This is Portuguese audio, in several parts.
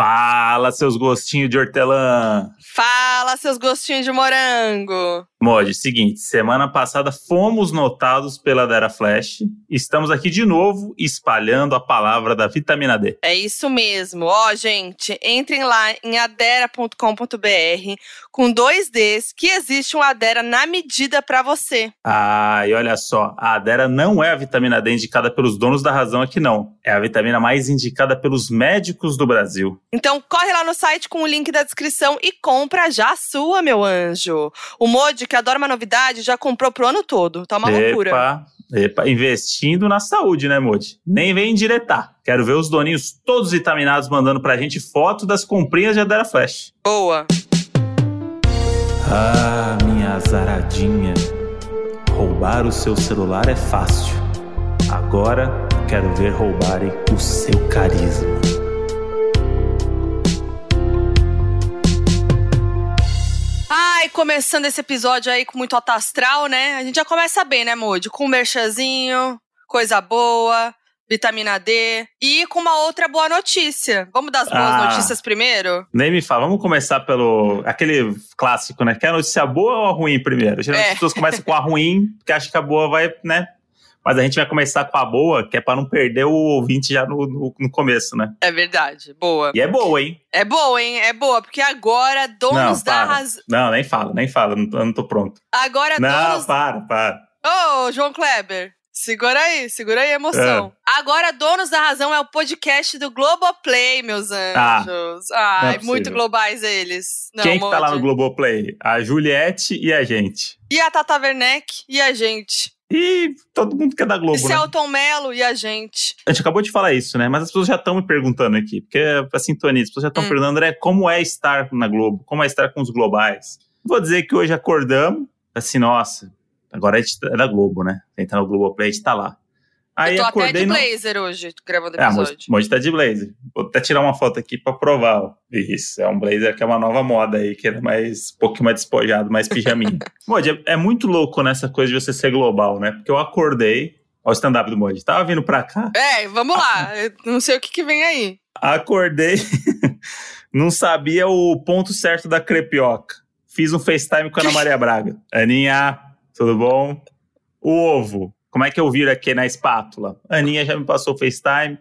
Fala, seus gostinhos de hortelã. Fala, seus gostinhos de morango. Mod, seguinte, semana passada fomos notados pela Dera Flash. Estamos aqui de novo espalhando a palavra da vitamina D. É isso mesmo. Ó, gente, entrem lá em adera.com.br com dois Ds que existe um Adera na medida para você. Ah, e olha só, a Adera não é a vitamina D indicada pelos donos da razão aqui não. É a vitamina mais indicada pelos médicos do Brasil. Então corre lá no site com o link da descrição e compra já a sua, meu anjo. O Mod que adora uma novidade, já comprou pro ano todo. Tá uma epa, loucura. Epa, investindo na saúde, né, Modi? Nem vem diretar. Quero ver os doninhos todos vitaminados mandando pra gente foto das comprinhas de Adera Flash. Boa. Ah, minha azaradinha. Roubar o seu celular é fácil. Agora quero ver roubarem o seu carisma. Ai, começando esse episódio aí com muito alto astral, né? A gente já começa bem, né, Moody? Com um merchanzinho, coisa boa, vitamina D e com uma outra boa notícia. Vamos das boas Ah. notícias primeiro? Nem me fala, vamos começar pelo aquele clássico, né? Quer a notícia boa ou a ruim primeiro? Geralmente É. as pessoas começam com a ruim, porque acham que a boa vai, né? Mas a gente vai começar com a boa, que é pra não perder o ouvinte já no, no, no começo, né? É verdade, boa. E é boa, hein? É boa, hein? É boa, porque agora donos não, da para. razão. Não, nem fala, nem fala, não, não tô pronto. Agora não, donos. para, para. Ô, João Kleber. Segura aí, segura aí a emoção. É. Agora, Donos da Razão é o podcast do Globoplay, meus anjos. Ai, não é muito globais eles. Não, Quem que tá lá no Globoplay? A Juliette e a gente. E a Tata Werneck e a gente. E todo mundo que é da E Globo, né? Celton Mello e a gente. A gente acabou de falar isso, né? Mas as pessoas já estão me perguntando aqui, porque é a sintonia, as pessoas já estão Hum. perguntando, André, como é estar na Globo? Como é estar com os globais? Vou dizer que hoje acordamos, assim, nossa, agora a gente é da Globo, né? Entrar no Globoplay, a gente tá lá. Aí eu tô até acordei de no... blazer hoje, gravando o É, episódio. Moji Moji tá de blazer. Vou até tirar uma foto aqui pra provar. ó. Isso, é um blazer que é uma nova moda aí, que é mais, um pouquinho mais despojado, mais pijaminha. Moji, é, é muito louco nessa coisa de você ser global, né? Porque eu acordei, ó o stand-up do Moji, tava vindo pra cá, É, vamos lá. Eu não sei o que, que vem aí. acordei, não sabia o ponto certo da crepioca. Fiz um FaceTime com a Ana Maria Braga. Aninha, tudo bom? O ovo, como é que eu viro aqui na espátula? Aninha já me passou o FaceTime.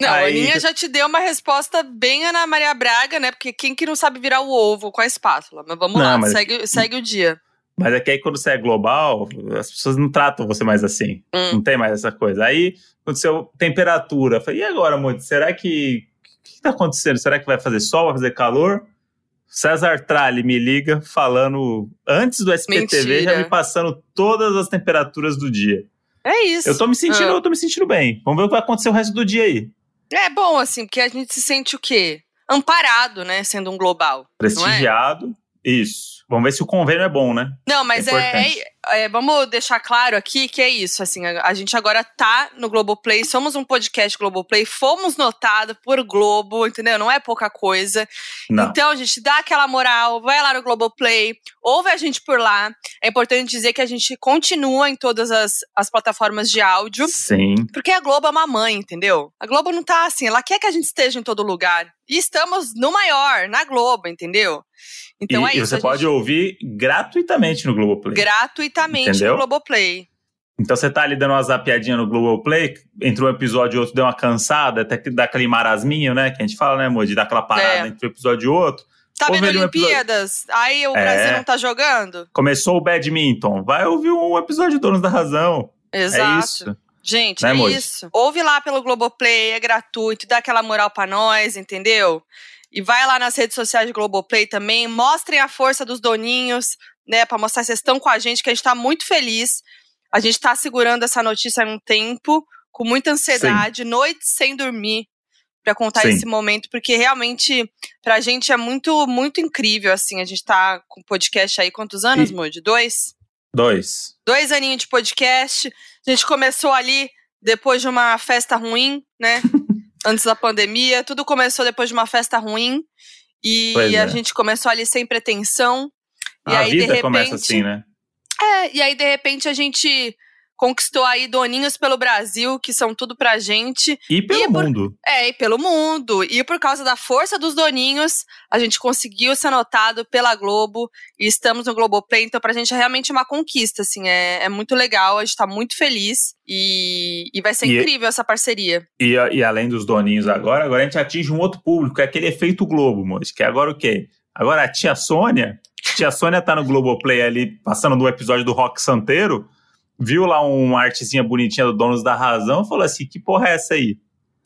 Não, a Aí- Aninha já te deu uma resposta bem Ana Maria Braga, né? Porque quem que não sabe virar o ovo com a espátula? Mas vamos Não, lá, mas- segue, segue o dia. Mas é que aí quando você é global, as pessoas não tratam você mais assim. Hum. Não tem mais essa coisa. Aí aconteceu temperatura. Falei, e agora, Moody? Será que. O que tá acontecendo? Será que vai fazer sol? Vai fazer calor? César Tralli me liga falando antes do SPTV, Mentira. já me passando todas as temperaturas do dia. É isso. Eu tô me sentindo, Ah. eu tô me sentindo bem. Vamos ver o que vai acontecer o resto do dia aí. É bom, assim, porque a gente se sente o quê? Amparado, né? Sendo um global. É? Prestigiado. Isso. Vamos ver se o convênio é bom, né? Não, mas É é, é- Vamos deixar claro aqui que é isso. Assim, a, a gente agora tá no Globoplay, somos um podcast Globoplay, fomos notados por Globo, entendeu? Não é pouca coisa. Não. Então, gente, dá aquela moral, vai lá no Globoplay, ouve a gente por lá. É importante dizer que a gente continua em todas as, as plataformas de áudio. Sim. Porque a Globo é uma mãe, entendeu? A Globo não tá assim, ela quer que a gente esteja em todo lugar. E estamos no maior, na Globo, entendeu? Então e, é e isso. você a pode gente- ouvir gratuitamente no Globoplay. gratuitamente Entendeu? no Globoplay. Então você tá ali dando uma zapiadinha no Globoplay, entre um episódio e outro deu uma cansada, até que dá aquele marasminho, né? Que a gente fala, né, amor? De dar aquela parada É. entre um episódio e outro. Tá Ouve vendo ali um episódio. Olimpíadas? Aí o É. Brasil não tá jogando? Começou o badminton, vai ouvir um episódio de Donos da Razão. Exato. É isso. Gente, Né, é Moji? isso. Ouve lá pelo Globoplay, é gratuito, dá aquela moral pra nós, entendeu? E vai lá nas redes sociais do Globoplay também, mostrem a força dos doninhos, né, Pra mostrar que vocês estão com a gente, que a gente tá muito feliz. A gente tá segurando essa notícia há um tempo, com muita ansiedade, noites sem dormir, pra contar Sim. esse momento, porque realmente pra gente é muito, muito incrível, assim. A gente tá com podcast aí quantos anos, Moody? Dois? Dois. dois aninhos de podcast. A gente começou ali depois de uma festa ruim, né? Antes da pandemia. Tudo começou depois de uma festa ruim. E Pois a é. gente começou ali sem pretensão. E a aí, de vida repente. começa assim, né? É, e aí, de repente, a gente conquistou aí doninhos pelo Brasil, que são tudo pra gente. E pelo E por- mundo. É, e pelo mundo. E por causa da força dos doninhos, a gente conseguiu ser notado pela Globo e estamos no Globoplay. Então, pra gente é realmente uma conquista, assim. É, é muito legal, a gente tá muito feliz e, e vai ser E- incrível essa parceria. E, e além dos doninhos agora, agora a gente atinge um outro público, é aquele efeito Globo, moço. Que é agora o quê? Agora a tia Sônia, tia Sônia tá no Globoplay ali, passando do episódio do Rock Santeiro, viu lá uma artezinha bonitinha do Donos da Razão e falou assim: que porra é essa aí?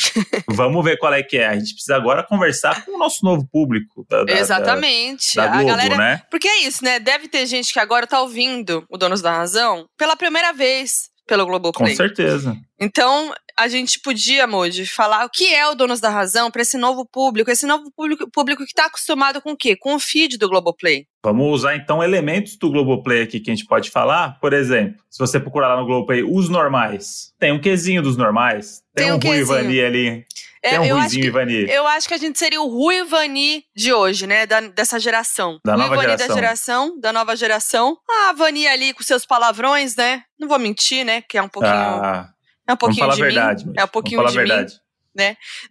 Vamos ver qual é que é. A gente precisa agora conversar com o nosso novo público. Da, da- Exatamente. Da, da a Globo, galera. né? Porque é isso, né? Deve ter gente que agora tá ouvindo o Donos da Razão pela primeira vez pelo Com Globoplay. certeza. Então, a gente podia, Moody, falar o que é o Donos da Razão para esse novo público, esse novo público, público que está acostumado com o quê? Com o feed do Globoplay. Vamos usar então elementos do Globoplay aqui que a gente pode falar. Por exemplo, se você procurar lá no Globoplay os normais, tem um quesinho dos normais. Tem, Tem um um Rui quezinho. Ivani ali. É, tem um eu, acho Ruizinho que, Ivani. eu acho que a gente seria o Rui Vani de hoje, né? Da- dessa geração. Da Rui nova Vani geração. da geração, da nova geração. A Vani ali com seus palavrões, né? Não vou mentir, né? Que é um pouquinho, Ah, é um vamos pouquinho falar a de verdade. mim. mas É um pouquinho vamos de falar mim. a verdade.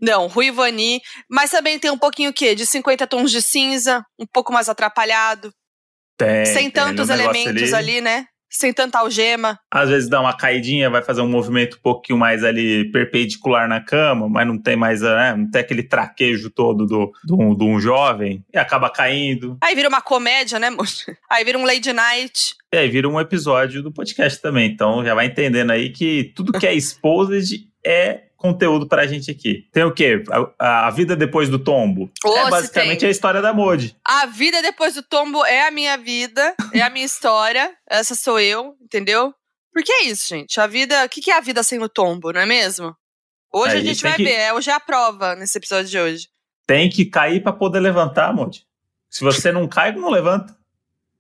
Não, Rui Vani. Mas também tem um pouquinho o quê? De 50 tons de cinza, um pouco mais atrapalhado. Tem, sem tem tantos elementos ali. né? Sem tanta algema. Às vezes dá uma caidinha, vai fazer um movimento um pouquinho mais ali perpendicular na cama, mas não tem mais, né, não tem aquele traquejo todo do, do, do um jovem e acaba caindo. Aí vira uma comédia, né, moço? Aí vira um lady night. E aí vira um episódio do podcast também. Então já vai entendendo aí que tudo que é exposed é conteúdo pra gente aqui. Tem o quê? A, a vida depois do tombo. Ô, é basicamente a história da Modi. A vida depois do tombo é a minha vida, é a minha história. Essa sou eu, entendeu? Porque é isso, gente. A vida. O que que é a vida sem o tombo, não é mesmo? Hoje Aí a gente vai que- ver. É, hoje é a prova nesse episódio de hoje. Tem que cair pra poder levantar, Modi. Se você não cai, não levanta.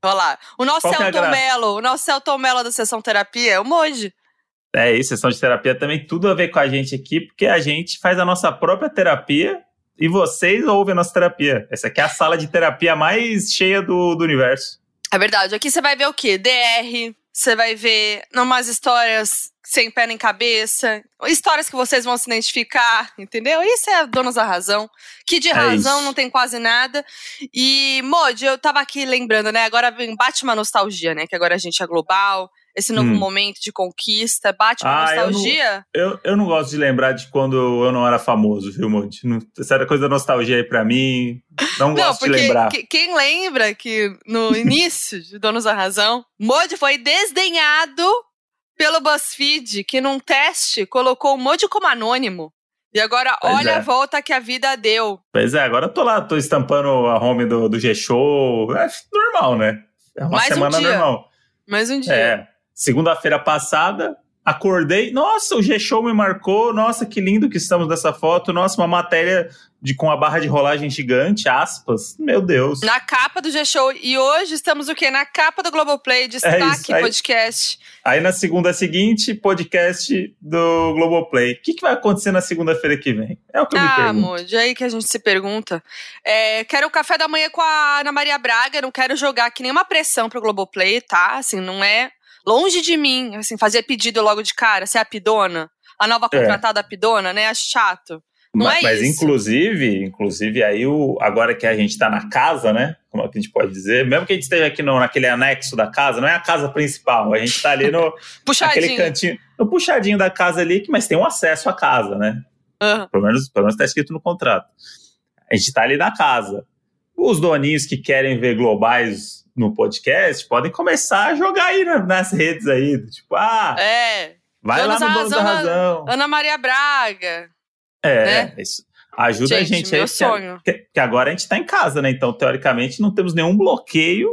Olha lá. O nosso Qual é Celton graça? Mello, o nosso Celton Mello da sessão terapia é o Moji. É isso, sessão de terapia também tudo a ver com a gente aqui, porque a gente faz a nossa própria terapia e vocês ouvem a nossa terapia. Essa aqui é a sala de terapia mais cheia do, do universo. É verdade. Aqui você vai ver o quê? DR, você vai ver umas histórias sem pé nem cabeça, histórias que vocês vão se identificar, entendeu? Isso é donos da razão. Que de É razão isso. não tem quase nada. E, Modi, eu tava aqui lembrando, né? Agora bate uma nostalgia, né? Que agora a gente é global, esse novo Hum. momento de conquista, bate uma Ah, eu não- nostalgia. Eu, eu não gosto de lembrar de quando eu não era famoso, viu? Não- Essa era coisa da nostalgia aí pra mim. Não Não, gosto de lembrar. que- quem lembra que no início de Donos da Razão, Modi foi desdenhado pelo BuzzFeed, que num teste colocou o Modi como anônimo. E agora, Pois olha é. a volta que a vida deu. Pois é, agora eu tô lá, tô estampando a home do, do G-Show. É normal, né? É uma Mais um semana dia. normal. Mais um dia. É. Segunda-feira passada, acordei. Nossa, o G-Show me marcou. Nossa, que lindo que estamos nessa foto. Nossa, uma matéria de, com a barra de rolagem gigante, aspas. Meu Deus. Na capa do G-Show. E hoje estamos o quê? Na capa do Globoplay, destaque É aí- podcast. Aí na segunda seguinte, podcast do Globoplay. O que, que vai acontecer na segunda-feira que vem? É o que eu me Ah, pergunto. Modi, aí que a gente se pergunta. É, quero o café da manhã com a Ana Maria Braga, não quero jogar aqui nenhuma pressão pro Globoplay, tá? Assim, não é longe de mim, assim, fazer pedido logo de cara, ser a pidona, a nova É. contratada pidona, né? Acho chato. Não mas, é mas isso. inclusive, inclusive aí o, agora que a gente tá na casa, né? Como é que a gente pode dizer? Mesmo que a gente esteja aqui no, naquele anexo da casa, não é a casa principal. A gente tá ali no aquele Puxadinho. cantinho, no puxadinho da casa ali, mas tem um acesso à casa, né? Aham. Pelo menos, pelo menos tá escrito no contrato. A gente tá ali na casa. Os doninhos que querem ver globais no podcast podem começar a jogar aí na- nas redes aí. Tipo, ah, É. vai lá no Donos da Razão. Ana Maria Braga. É, né? isso ajuda a Gente, gente meu aí. sonho. Que, que agora a gente tá em casa, né? Então, teoricamente, não temos nenhum bloqueio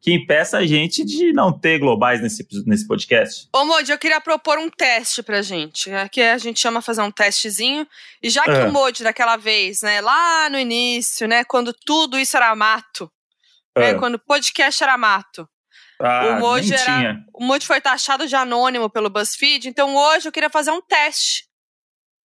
que impeça a gente de não ter globais nesse, nesse podcast. Ô, Modi, eu queria propor um teste pra gente. Aqui a gente chama fazer um testezinho. E já que É. o Modi, daquela vez, né, lá no início, né, quando tudo isso era mato, É. quando o podcast era mato, Ah, o nem era- o Modi foi taxado de anônimo pelo BuzzFeed, então hoje eu queria fazer um teste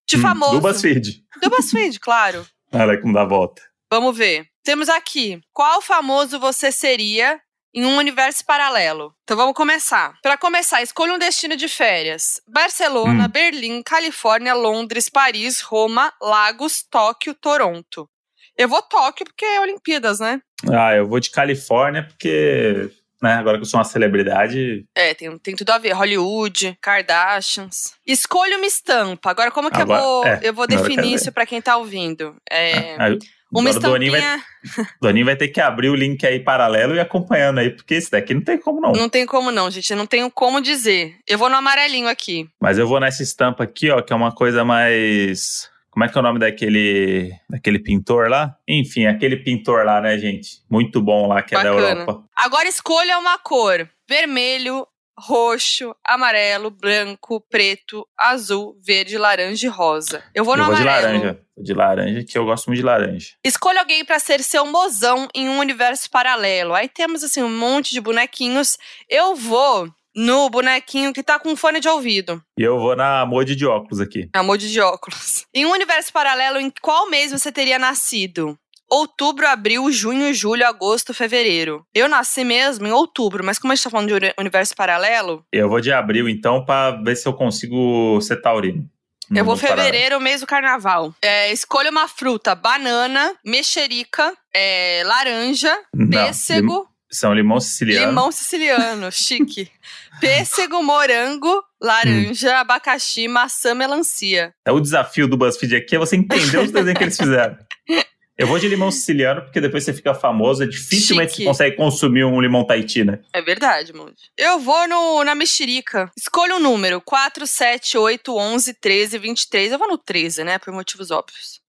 de Hum, famoso. Do BuzzFeed. Do BuzzFeed, claro. Olha como dá a volta. Vamos ver. Temos aqui. Qual famoso você seria em um universo paralelo. Então vamos começar. Para começar, escolha um destino de férias: Barcelona, Hum. Berlim, Califórnia, Londres, Paris, Roma, Lagos, Tóquio, Toronto. Eu vou Tóquio porque é Olimpíadas, né? Ah, eu vou de Califórnia porque, né, agora que eu sou uma celebridade, É, tem, tem tudo a ver. Hollywood, Kardashians. Escolha uma estampa. Agora, como que Agora- eu vou, é, eu vou definir isso pra quem tá ouvindo? É, aí, uma Doninho vai, estampinha. Doninho vai ter que abrir o link aí paralelo e acompanhando aí, porque esse daqui não tem como não. Não tem como não, gente. Eu não tenho como dizer. Eu vou no amarelinho aqui. Mas eu vou nessa estampa aqui, ó, que é uma coisa mais. Como é que é o nome daquele, daquele pintor lá? Enfim, aquele pintor lá, né, gente? Muito bom lá, que é da Bacana. Europa. Agora escolha uma cor: vermelho, roxo, amarelo, branco, preto, azul, verde, laranja e rosa. Eu vou no eu vou de amarelo. laranja. Vou de laranja, que eu gosto muito de laranja. Escolha alguém pra ser seu mozão em um universo paralelo. Aí temos assim um monte de bonequinhos. Eu vou no bonequinho que tá com fone de ouvido. E eu vou na mode de óculos aqui. Amor de óculos. Em um universo paralelo, em qual mês você teria nascido? Outubro, abril, junho, julho, agosto, fevereiro. Eu nasci mesmo em outubro, mas como a gente tá falando de uni- universo paralelo, Eu vou de abril, então, pra ver se eu consigo ser taurino. No eu vou fevereiro, mês do carnaval. É, escolha uma fruta: banana, mexerica, é, laranja, Não, pêssego. São limão siciliano. Limão siciliano, chique. Pêssego, morango, laranja, abacaxi, maçã, melancia. É o desafio do BuzzFeed aqui é você entender os desenhos que eles fizeram. Eu vou de limão siciliano, porque depois você fica famoso, é dificilmente Chique. você consegue consumir um limão Tahiti, né? É verdade, Moody. Eu vou no, na mexerica. Escolha um número: 4, 7, 8, 11, 13, 23. Eu vou no 13, né? Por motivos óbvios.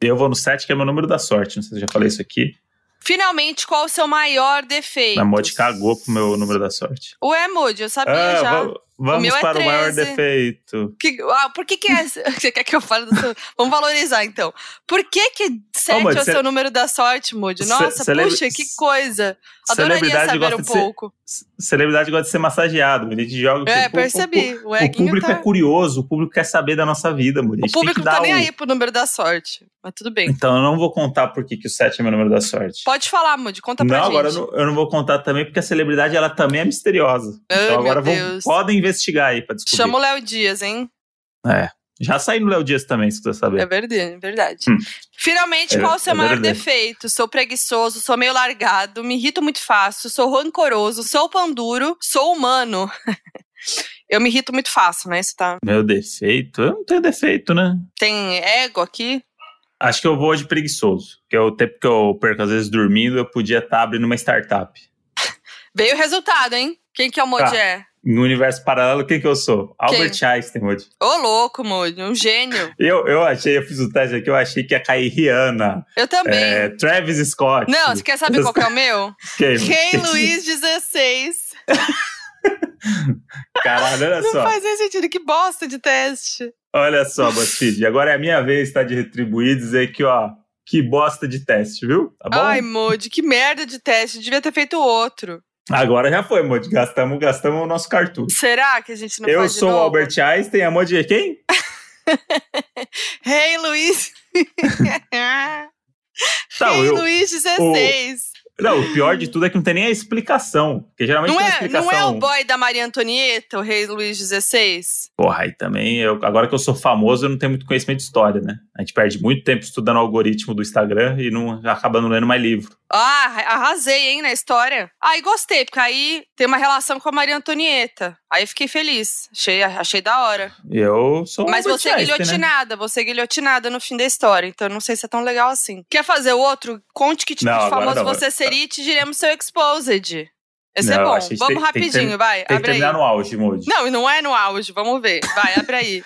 Eu vou no 7, que é meu número da sorte. Não sei se eu já falei isso aqui. Finalmente, qual o seu maior defeito? A Mod cagou pro meu número da sorte. Ué, Moody, eu sabia Ah, já. Vamos é para o maior 13. defeito. Que- ah, por que que é... Você quer que eu fale do seu... Vamos valorizar, então. Por que que 7 Moody, é o cê- seu número da sorte, Moody? Nossa, lembra- puxa, que coisa. Adoraria saber gosta um ser- pouco. C- Celebridade gosta de ser massageado. A gente joga. É, o- percebi. O, O, o público tá... é curioso, o público quer saber da nossa vida, mulher. O público não tá nem aí pro número da sorte. Mas tudo bem. Então eu não vou contar por que que o 7 é meu número da sorte. Pode falar, Moody, conta pra não, gente. agora eu não, eu não vou contar também, porque a celebridade ela também é misteriosa. Ai, então agora Deus. podem investigar aí pra descobrir. Chama o Léo Dias, hein? É. Já saí no Léo Dias também, se quiser saber. É verdade, é verdade. Hum. Finalmente, É- qual o seu é maior verdade. defeito? Sou preguiçoso, sou meio largado, me irrito muito fácil, sou rancoroso, sou panduro, sou humano. Eu me irrito muito fácil, né? Isso tá... Meu defeito? Eu não tenho defeito, né? Tem ego aqui? Acho que eu vou de preguiçoso. Porque o tempo que eu perco, às vezes, dormindo, eu podia estar abrindo uma startup. Veio o resultado, hein? Quem que é o Tá. é? Em um universo paralelo, quem que eu sou? Albert Einstein, Moody. Ô, louco, Moody, um gênio. Eu, eu achei, eu fiz o teste aqui, eu achei que ia cair Rihanna, Eu também. é, Travis Scott. Não, você quer saber qual que é o meu? Quem? Rei Luiz 16. Caralho, olha Não só. faz nem sentido, que bosta de teste. Olha só, BuzzFeed. Agora é a minha vez, tá, de retribuir e dizer que, ó, que bosta de teste, viu? Tá bom? Ai, Moody, que merda de teste. Devia ter feito outro. Agora já foi, Modi. Gastamos, gastamos o nosso cartucho. Será que a gente não Eu sou o? Albert Einstein, a Modi é quem? Rei Luiz. Não, Rei eu- Luiz 16. Não, o pior de tudo é que não tem nem a explicação. Porque geralmente Não tem é, explicação. não é o boy da Maria Antonieta, o Rei Luiz 16? Porra, aí também, eu, agora que eu sou famoso, eu não tenho muito conhecimento de história, né? A gente perde muito tempo estudando o algoritmo do Instagram e não acaba não lendo mais livro. Ah, arrasei, hein, na história. Aí gostei, porque aí tem uma relação com a Maria Antonieta. Aí fiquei feliz. Achei, achei da hora. Eu sou o Mas você é né? guilhotinada, você é guilhotinada no fim da história. Então não sei se é tão legal assim. Quer fazer o outro? Conte que tipo Não, de famoso não. você seria e te diremos seu exposed. Esse é Não, bom. acho que Vamos tem- tem rapidinho, ter- vai. Tem que aí. no auge, Modi. Não, não é no auge. Vamos ver. Vai, abre aí.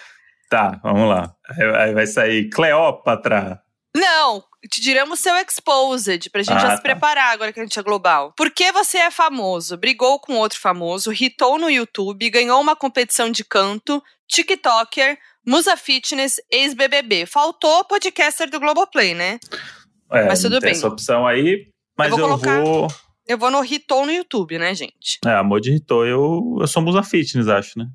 Tá, vamos lá. Aí vai sair Cleópatra. Não, te diremos seu exposed, pra gente Ah, já se tá. preparar agora que a gente é global. Por que você é famoso? Brigou com outro famoso, hitou no YouTube, ganhou uma competição de canto, TikToker, Musa Fitness, ex-BBB. Faltou podcaster do Globoplay, né? É, Mas tudo não bem. essa opção aí, mas Eu eu vou vou. colocar- Eu vou no hitou no YouTube, né, gente? É, a Modi irritou. Eu, eu sou musa fitness, acho, né?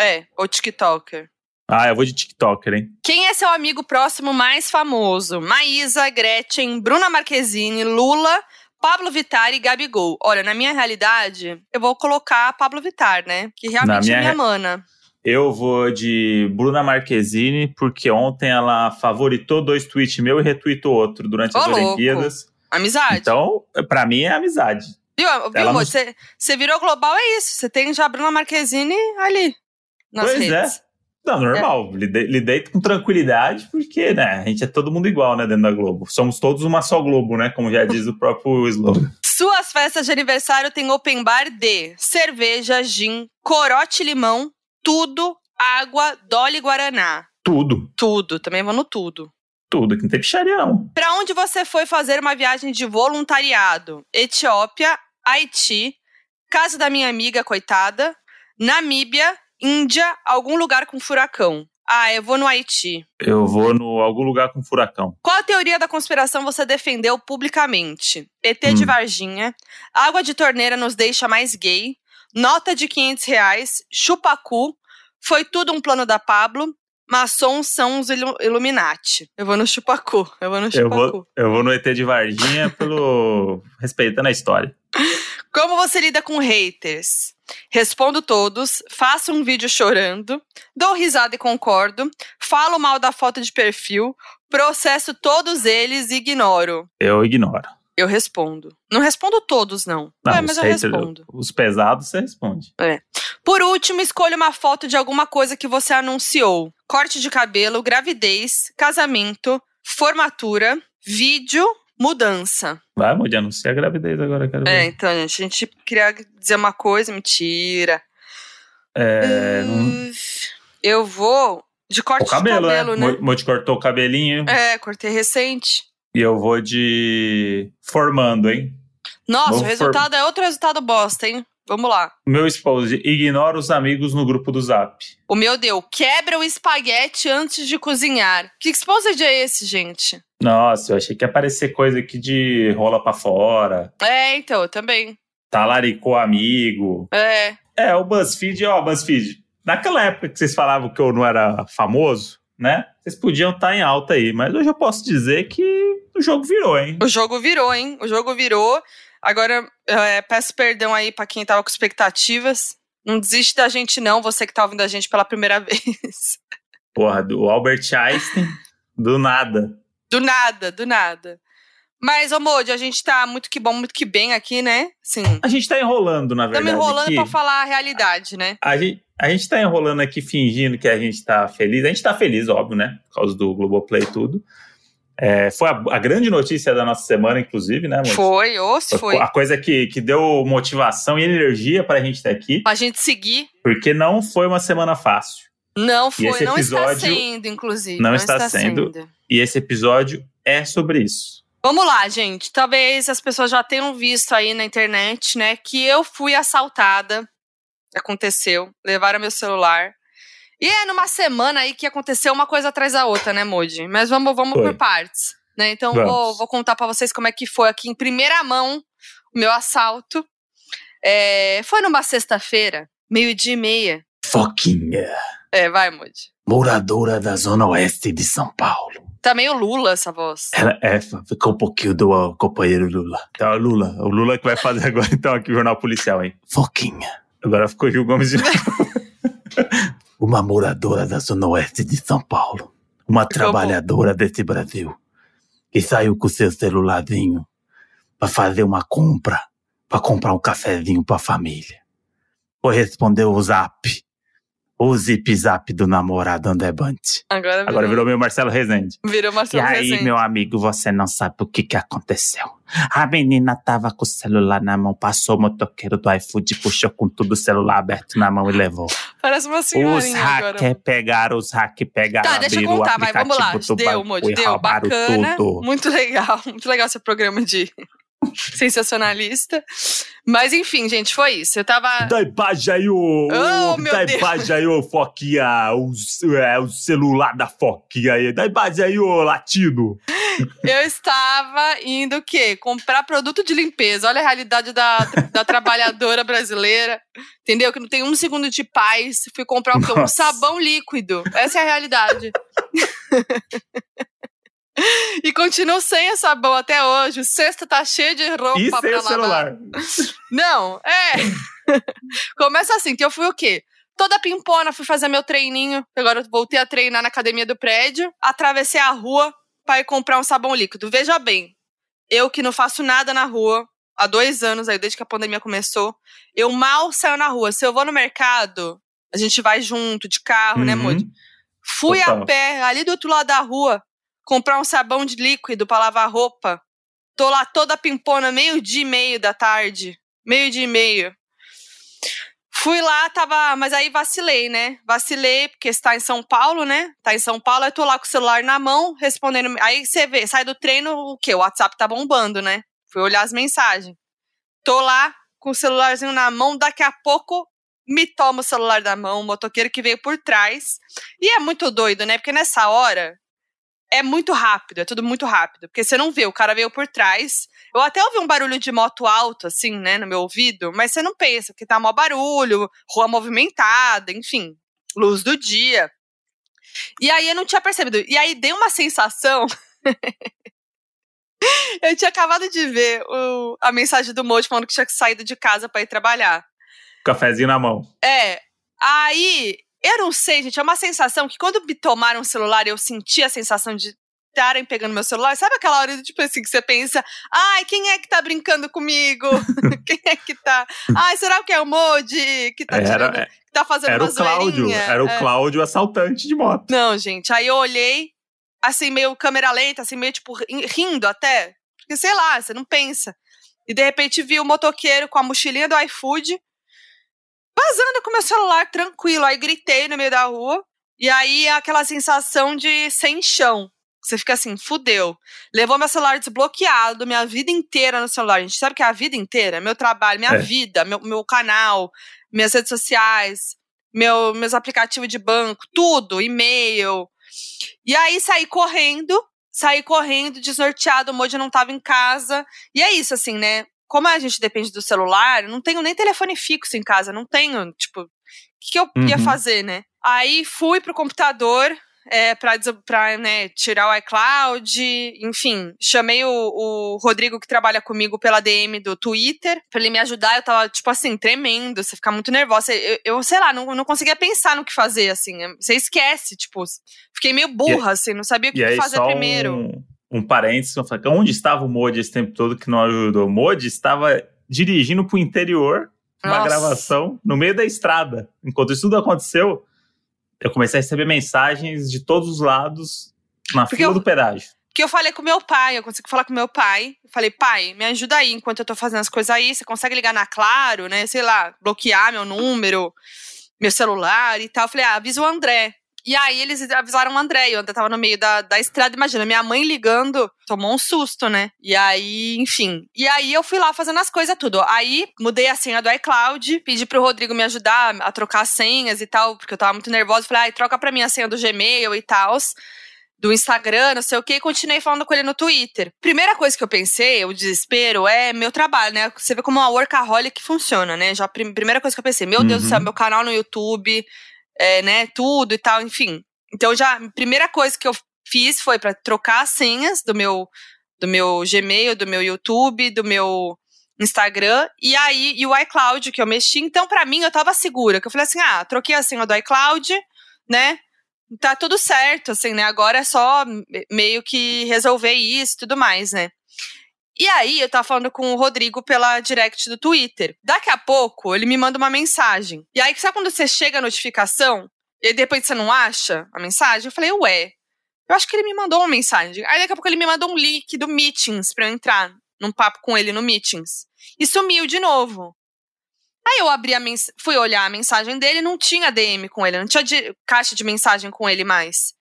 É, ou TikToker. Ah, eu vou de TikToker, hein? Quem é seu amigo próximo mais famoso? Maísa, Gretchen, Bruna Marquezine, Lula, Pablo Vittar e Gabigol. Olha, na minha realidade, eu vou colocar Pablo Vittar, né? Que realmente minha é minha re- mana. Eu vou de Bruna Marquezine, porque ontem ela favoritou dois tweets meu e retweetou outro durante Ô, as louco. Olimpíadas. Amizade. Então, pra mim é amizade. viu, viu não- Você você virou global, é isso. Você tem já a Bruna Marquezine ali. Nas Pois é. Não, normal. Lidei, lidei com tranquilidade, porque, né, a gente é todo mundo igual, né, dentro da Globo. Somos todos uma só Globo, né, como já diz o próprio slogan. Suas festas de aniversário tem open bar de cerveja, gin, corote limão, tudo, água, Dolly Guaraná. Tudo, Tudo, também vou no tudo. tudo, que não tem picharia, não. Pra onde você foi fazer uma viagem de voluntariado? Etiópia, Haiti, casa da minha amiga, coitada, Namíbia, Índia, algum lugar com furacão. Ah, eu vou no Haiti. Eu vou no algum lugar com furacão. Qual a teoria da conspiração você defendeu publicamente? ET de Hum. Varginha, água de torneira nos deixa mais gay, nota de 500 reais, chupacu, foi tudo um plano da Pablo, maçons são os Illuminati. Eu vou no chupacu, eu vou no Eu chupacu. vou, eu vou no ET de Varginha pelo. respeitando a história. Como você lida com haters? Respondo todos, faço um vídeo chorando, dou risada e concordo, falo mal da foto de perfil, processo todos eles e ignoro. Eu ignoro. Eu respondo. Não respondo todos, não. Não, os mas eu haters- respondo. Os pesados você responde. Por último, escolha uma foto de alguma coisa que você anunciou. Corte de cabelo, gravidez, casamento, formatura, vídeo, mudança. Vai, amor, de anunciar a gravidez agora, quero É, ver. então, gente, a gente queria dizer uma coisa, mentira. É, não- Uf, Eu vou de corte o cabelo, de cabelo, né? né? Mo- Mo te cortou o cabelinho. É, cortei recente. E eu vou de formando, hein? Nossa, Vou o resultado é outro resultado bosta, hein? Vamos lá. Meu esposo, ignora os amigos no grupo do Zap. O meu deu, quebra o espaguete antes de cozinhar. Que exposed é esse, gente? Nossa, eu achei que ia aparecer coisa aqui de rola pra fora, É, então, eu também. talaricou amigo. É. É, o BuzzFeed, ó, BuzzFeed. Naquela época que vocês falavam que eu não era famoso, né? Vocês podiam estar em alta aí, mas hoje eu posso dizer que o jogo virou, hein? O jogo virou, hein? O jogo virou. Agora, é, peço perdão aí pra quem tava com expectativas. Não desiste da gente, não, você que tá ouvindo a gente pela primeira vez. Porra, do Albert Einstein, do nada. Do nada, do nada. Mas, ô Modi, a gente tá muito que bom, muito que bem aqui, né? Sim. A gente tá enrolando, na verdade. Estamos enrolando aqui. pra falar a realidade, né? A gente, a gente tá enrolando aqui fingindo que a gente tá feliz. A gente tá feliz, óbvio, né? Por causa do Globoplay e tudo. É, foi a, a grande notícia da nossa semana, inclusive, né, amor? Foi, ou se foi. A coisa que, que deu motivação e energia pra gente estar aqui, Pra gente seguir. porque não foi uma semana fácil. Não foi, não está sendo, inclusive. não está sendo. E esse episódio é sobre isso. Vamos lá, gente. Talvez as pessoas já tenham visto aí na internet, né, que eu fui assaltada. Aconteceu. Levaram meu celular. E é numa semana aí que aconteceu uma coisa atrás da outra, né, Moody? Mas vamos, vamos Foi. por partes. Né? Então vou, vou contar pra vocês como é que foi aqui em primeira mão o meu assalto. É, foi numa sexta-feira, meio-dia e meia. Foquinha, É, vai, Moody. moradora da zona oeste de São Paulo. Tá meio Lula essa voz. Ela é, ficou um pouquinho do companheiro Lula. Então, é o Lula. O Lula que vai fazer agora, então, aqui o Jornal Policial, hein? Foquinha. Agora ficou Gil Gomes de Uma moradora da zona oeste de São Paulo. Uma Ficou trabalhadora desse Brasil. Que saiu com seu celularzinho pra fazer uma compra. Pra comprar um cafezinho pra família. Foi responder o zap. O zip zap do namorado André Bante. Agora virou, Agora virou meu Marcelo Rezende. virou E Marcelo aí, Rezende. meu amigo, você não sabe o que que aconteceu. A menina tava com o celular na mão, passou o motoqueiro do iFood, puxou com tudo o celular aberto na mão e levou. Parece uma Os senhorinha agora. hackers pegaram, os hackers pegaram, Tá, deixa eu contar, vai, vamos lá. Deu, e deu. Bacana. tudo. Muito legal. Muito legal seu programa de sensacionalista. Mas enfim, gente, foi isso. Eu tava. Dá imagem aí, ô, Oh, meu dá Deus. imagem aí, ô, Foquinha, o, é, o celular da Foquinha aí, dá imagem aí, ô, latino. Eu estava indo o quê? Comprar produto de limpeza. Olha a realidade da, da trabalhadora brasileira. Entendeu? Que não tem um segundo de paz. Fui comprar o quê? Um sabão líquido. Essa é a realidade. e continuo sem sabão até hoje. O cesto tá cheio de roupa e pra sem o lavar. celular. Não, é. Começa assim, que eu fui o quê? Toda pimpona, fui fazer meu treininho. Agora eu voltei a treinar na academia do prédio. Atravessei a rua para ir comprar um sabão líquido. Veja bem, eu que não faço nada na rua há dois anos aí, desde que a pandemia começou, eu mal saio na rua. Se eu vou no mercado, a gente vai junto, de carro, né, Uhum. Moody? Fui a pé, ali do outro lado da rua, comprar um sabão de líquido pra lavar roupa. Tô lá toda pimpona, meio-dia e meio da tarde. Meio-dia e meio. Fui lá, tava. Mas aí vacilei, né? Vacilei, porque está em São Paulo, né? Tá em São Paulo, aí tô lá com o celular na mão, respondendo. Aí você vê, sai do treino, o quê? O WhatsApp tá bombando, né? Fui olhar as mensagens. Tô lá com o celularzinho na mão, daqui a pouco me toma o celular da mão, o motoqueiro que veio por trás. E é muito doido, né? Porque nessa hora é muito rápido, é tudo muito rápido. Porque você não vê, o cara veio por trás. Eu até ouvi um barulho de moto alto, assim, né, no meu ouvido, mas você não pensa, porque tá mó barulho, rua movimentada, enfim, luz do dia. E aí eu não tinha percebido. E aí deu uma sensação. eu tinha acabado de ver o- a mensagem do Moji falando que tinha saído de casa pra ir trabalhar. Cafezinho na mão. É. Aí, eu não sei, gente, é uma sensação que quando me tomaram o celular, eu senti a sensação de estarem pegando meu celular. Sabe aquela hora, tipo assim, que você pensa, ai, quem é que tá brincando comigo? quem é que tá? Ai, será que é o Modi que tá, tirando, Era, que tá fazendo era uma o Cláudio. zoeirinha? Era o É. Cláudio assaltante de moto. Não, gente, aí eu olhei, assim, meio câmera lenta, assim, meio, tipo, ri- rindo até. Porque, sei lá, você não pensa. E, de repente, vi o motoqueiro com a mochilinha do iFood, vazando com meu celular, tranquilo. Aí, gritei no meio da rua. E aí, aquela sensação de sem chão. Você fica assim, fudeu. Levou meu celular desbloqueado, minha vida inteira no celular. A gente sabe que é a vida inteira, meu trabalho, minha É. vida, meu, meu canal, minhas redes sociais, meu, meus aplicativos de banco, tudo, e-mail. E aí saí correndo, saí correndo, desnorteado, o Moji não tava em casa. E é isso, assim, né? Como a gente depende do celular, não tenho nem telefone fixo em casa, não tenho, tipo, o que, que eu ia Uhum. fazer, né? Aí fui pro computador, é, pra, pra né, tirar o iCloud, enfim, chamei o, o Rodrigo que trabalha comigo pela DM do Twitter, pra ele me ajudar, eu tava, tipo assim, tremendo, você fica muito nervosa, eu, eu sei lá, não, não conseguia pensar no que fazer, assim, você esquece, tipo, fiquei meio burra, assim, não sabia o que E aí, fazer primeiro. um, um parênteses, falei, onde estava o Modi esse tempo todo que não ajudou? O Modi estava dirigindo pro interior, uma Nossa. gravação, no meio da estrada. Enquanto isso tudo aconteceu, eu comecei a receber mensagens de todos os lados na Porque fila eu- do pedágio. Que eu falei com meu pai, eu consegui falar com meu pai. Eu falei, pai, me ajuda aí enquanto eu tô fazendo as coisas aí. Você consegue ligar na Claro, né? Sei lá, bloquear meu número, meu celular e tal. Eu falei, ah, avisa o André. E aí eles avisaram o André, e o André tava no meio da, da estrada. Imagina, minha mãe ligando, tomou um susto, né? E aí, enfim. E aí eu fui lá fazendo as coisas tudo. Aí mudei a senha do iCloud, pedi pro Rodrigo me ajudar a trocar as senhas e tal, porque eu tava muito nervosa. Falei, ai, troca pra mim a senha do Gmail e tal do Instagram, não sei o que, e continuei falando com ele no Twitter. Primeira coisa que eu pensei, o desespero, é meu trabalho, né? Você vê como uma workaholic funciona, né? Já prim- primeira coisa que eu pensei, meu Deus do Uhum. céu, meu canal no YouTube, é, né? Tudo e tal, enfim. Então já, primeira coisa que eu fiz foi pra trocar as senhas do meu do meu Gmail, do meu YouTube, do meu Instagram e aí e o iCloud que eu mexi. Então pra mim eu tava segura, que eu falei assim: "Ah, troquei a senha do iCloud, né? tá tudo certo, assim, né? Agora é só me- meio que resolver isso tudo mais, né? E aí, eu tava falando com o Rodrigo pela direct do Twitter. Daqui a pouco, ele me manda uma mensagem. E aí, sabe quando você chega a notificação e depois você não acha a mensagem? Eu falei, ué, eu acho que ele me mandou uma mensagem. Aí daqui a pouco ele me mandou um link do Meetings pra eu entrar num papo com ele no Meetings. E sumiu de novo. Aí eu abri a mens fui olhar a mensagem dele, não tinha DM com ele, não tinha caixa de mensagem com ele mais.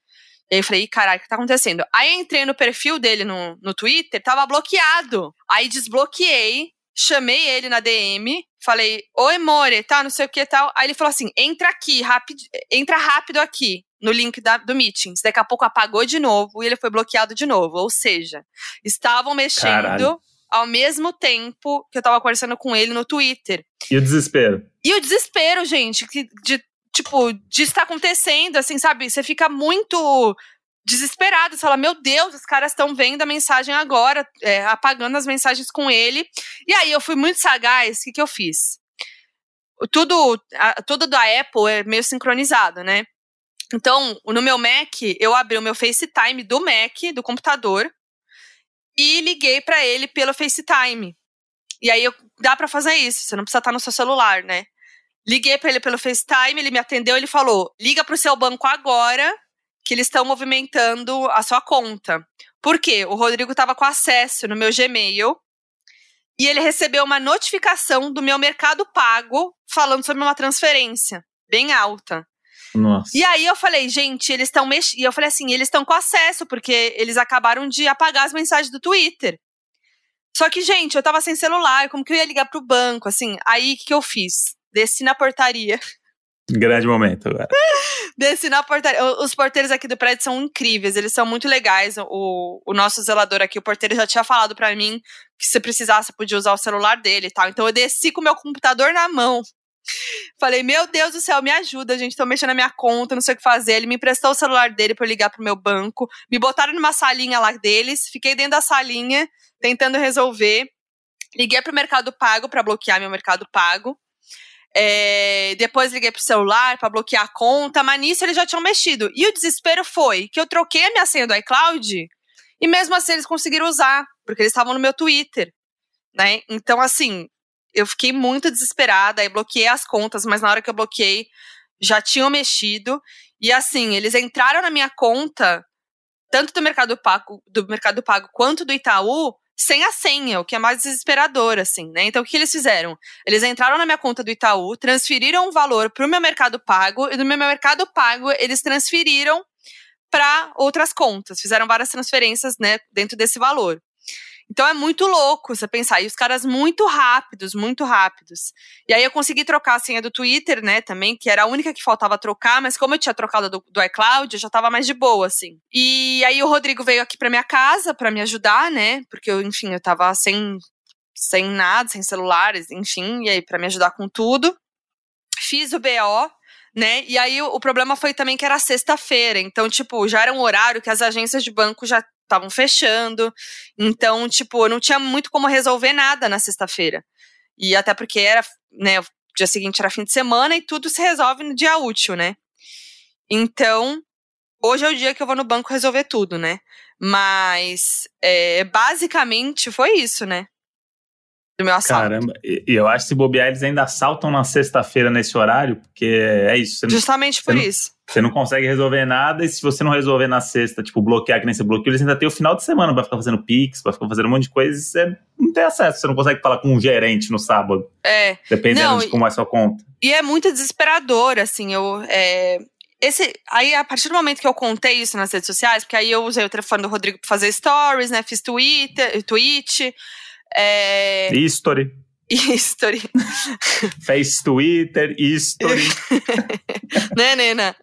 E aí eu falei, "Ih, caralho, o que tá acontecendo? Aí entrei no perfil dele no, no Twitter, tava bloqueado. Aí desbloqueei, chamei ele na DM, falei, oi, More, tá, não sei o que e tal. Aí ele falou assim, entra aqui, rápido, entra rápido aqui, no link da- do Meetings. Daqui a pouco apagou de novo e ele foi bloqueado de novo. Ou seja, estavam mexendo Caralho. ao mesmo tempo que eu tava conversando com ele no Twitter. E o desespero. E o desespero, gente, que de tipo, de estar acontecendo, assim, sabe? Você fica muito desesperada. Você fala, meu Deus, os caras estão vendo a mensagem agora, é, apagando as mensagens com ele. E aí eu fui muito sagaz, o que, que eu fiz? Tudo, a, tudo da Apple é meio sincronizado, né? Então, no meu Mac, eu abri o meu FaceTime do Mac, do computador, e liguei para ele pelo FaceTime. E aí eu, dá para fazer isso, você não precisa estar no seu celular, né? Liguei para ele pelo FaceTime, ele me atendeu, ele falou: "Liga para o seu banco agora, que eles estão movimentando a sua conta". Por quê? O Rodrigo estava com acesso no meu Gmail e ele recebeu uma notificação do meu Mercado Pago falando sobre uma transferência bem alta. Nossa. E aí eu falei, gente, eles estão mexendo. E eu falei assim, eles estão com acesso, porque eles acabaram de apagar as mensagens do Twitter. Só que, gente, eu tava sem celular, como que eu ia ligar pro banco, assim? Aí, o que, que eu fiz? Desci na portaria. Grande momento. Desci na portaria. Os porteiros aqui do prédio são incríveis, eles são muito legais. O, o nosso zelador aqui, o porteiro, já tinha falado para mim que se precisasse, podia usar o celular dele e tal. Então eu desci com o meu computador na mão. Falei, meu Deus do céu, me ajuda, gente. Tô mexendo na minha conta, não sei o que fazer. Ele me emprestou o celular dele para eu ligar pro meu banco. Me botaram numa salinha lá deles. Fiquei dentro da salinha, tentando resolver. Liguei pro Mercado Pago para bloquear meu Mercado Pago. É, depois liguei pro celular para bloquear a conta, mas nisso eles já tinham mexido. E o desespero foi que eu troquei a minha senha do iCloud e mesmo assim eles conseguiram usar, porque eles estavam no meu Twitter. Né? Então, assim, eu fiquei muito desesperada, aí bloqueei as contas, mas na hora que eu bloqueei, já tinham mexido. E assim, eles entraram na minha conta, tanto do Mercado Pago, do Mercado Pago quanto do Itaú, sem a senha, o que é mais desesperador, assim, né? Então, o que eles fizeram? Eles entraram na minha conta do Itaú, transferiram um valor para o meu Mercado Pago, e do meu Mercado Pago, eles transferiram para outras contas. Fizeram várias transferências, né, dentro desse valor. Então é muito louco você pensar. E os caras muito rápidos, muito rápidos. E aí eu consegui trocar a senha do Twitter, né, também, que era a única que faltava trocar, mas como eu tinha trocado do, do iCloud, eu já tava mais de boa, assim. E aí o Rodrigo veio aqui pra minha casa para me ajudar, né, porque eu, enfim, eu tava sem, sem nada, sem celulares, enfim, e aí para me ajudar com tudo. Fiz o BO, né? E aí o, o problema foi também que era sexta-feira, então, tipo, já era um horário que as agências de banco já estavam fechando. Então, tipo, eu não tinha muito como resolver nada na sexta-feira. E até porque era, né, o dia seguinte era fim de semana e tudo se resolve no dia útil, né? Então, hoje é o dia que eu vou no banco resolver tudo, né? Mas, é, basicamente, foi isso, né? Do meu assalto. Caramba, e eu acho que se bobear, eles ainda assaltam na sexta-feira nesse horário, porque é isso. Justamente por isso. Você não consegue resolver nada, e se você não resolver na sexta, tipo, bloquear que nem você bloqueou, eles ainda tem o final de semana pra ficar fazendo pix, pra ficar fazendo um monte de coisa, e você não tem acesso, você não consegue falar com um gerente no sábado. É. Dependendo não, de como é a sua conta. E é muito desesperador, assim, eu. É, esse, aí, a partir do momento que eu contei isso nas redes sociais, porque aí eu usei o telefone do Rodrigo pra fazer stories, né? Fiz Twitter, tweet. É... History. History. Fez Twitter, History. né, Nena?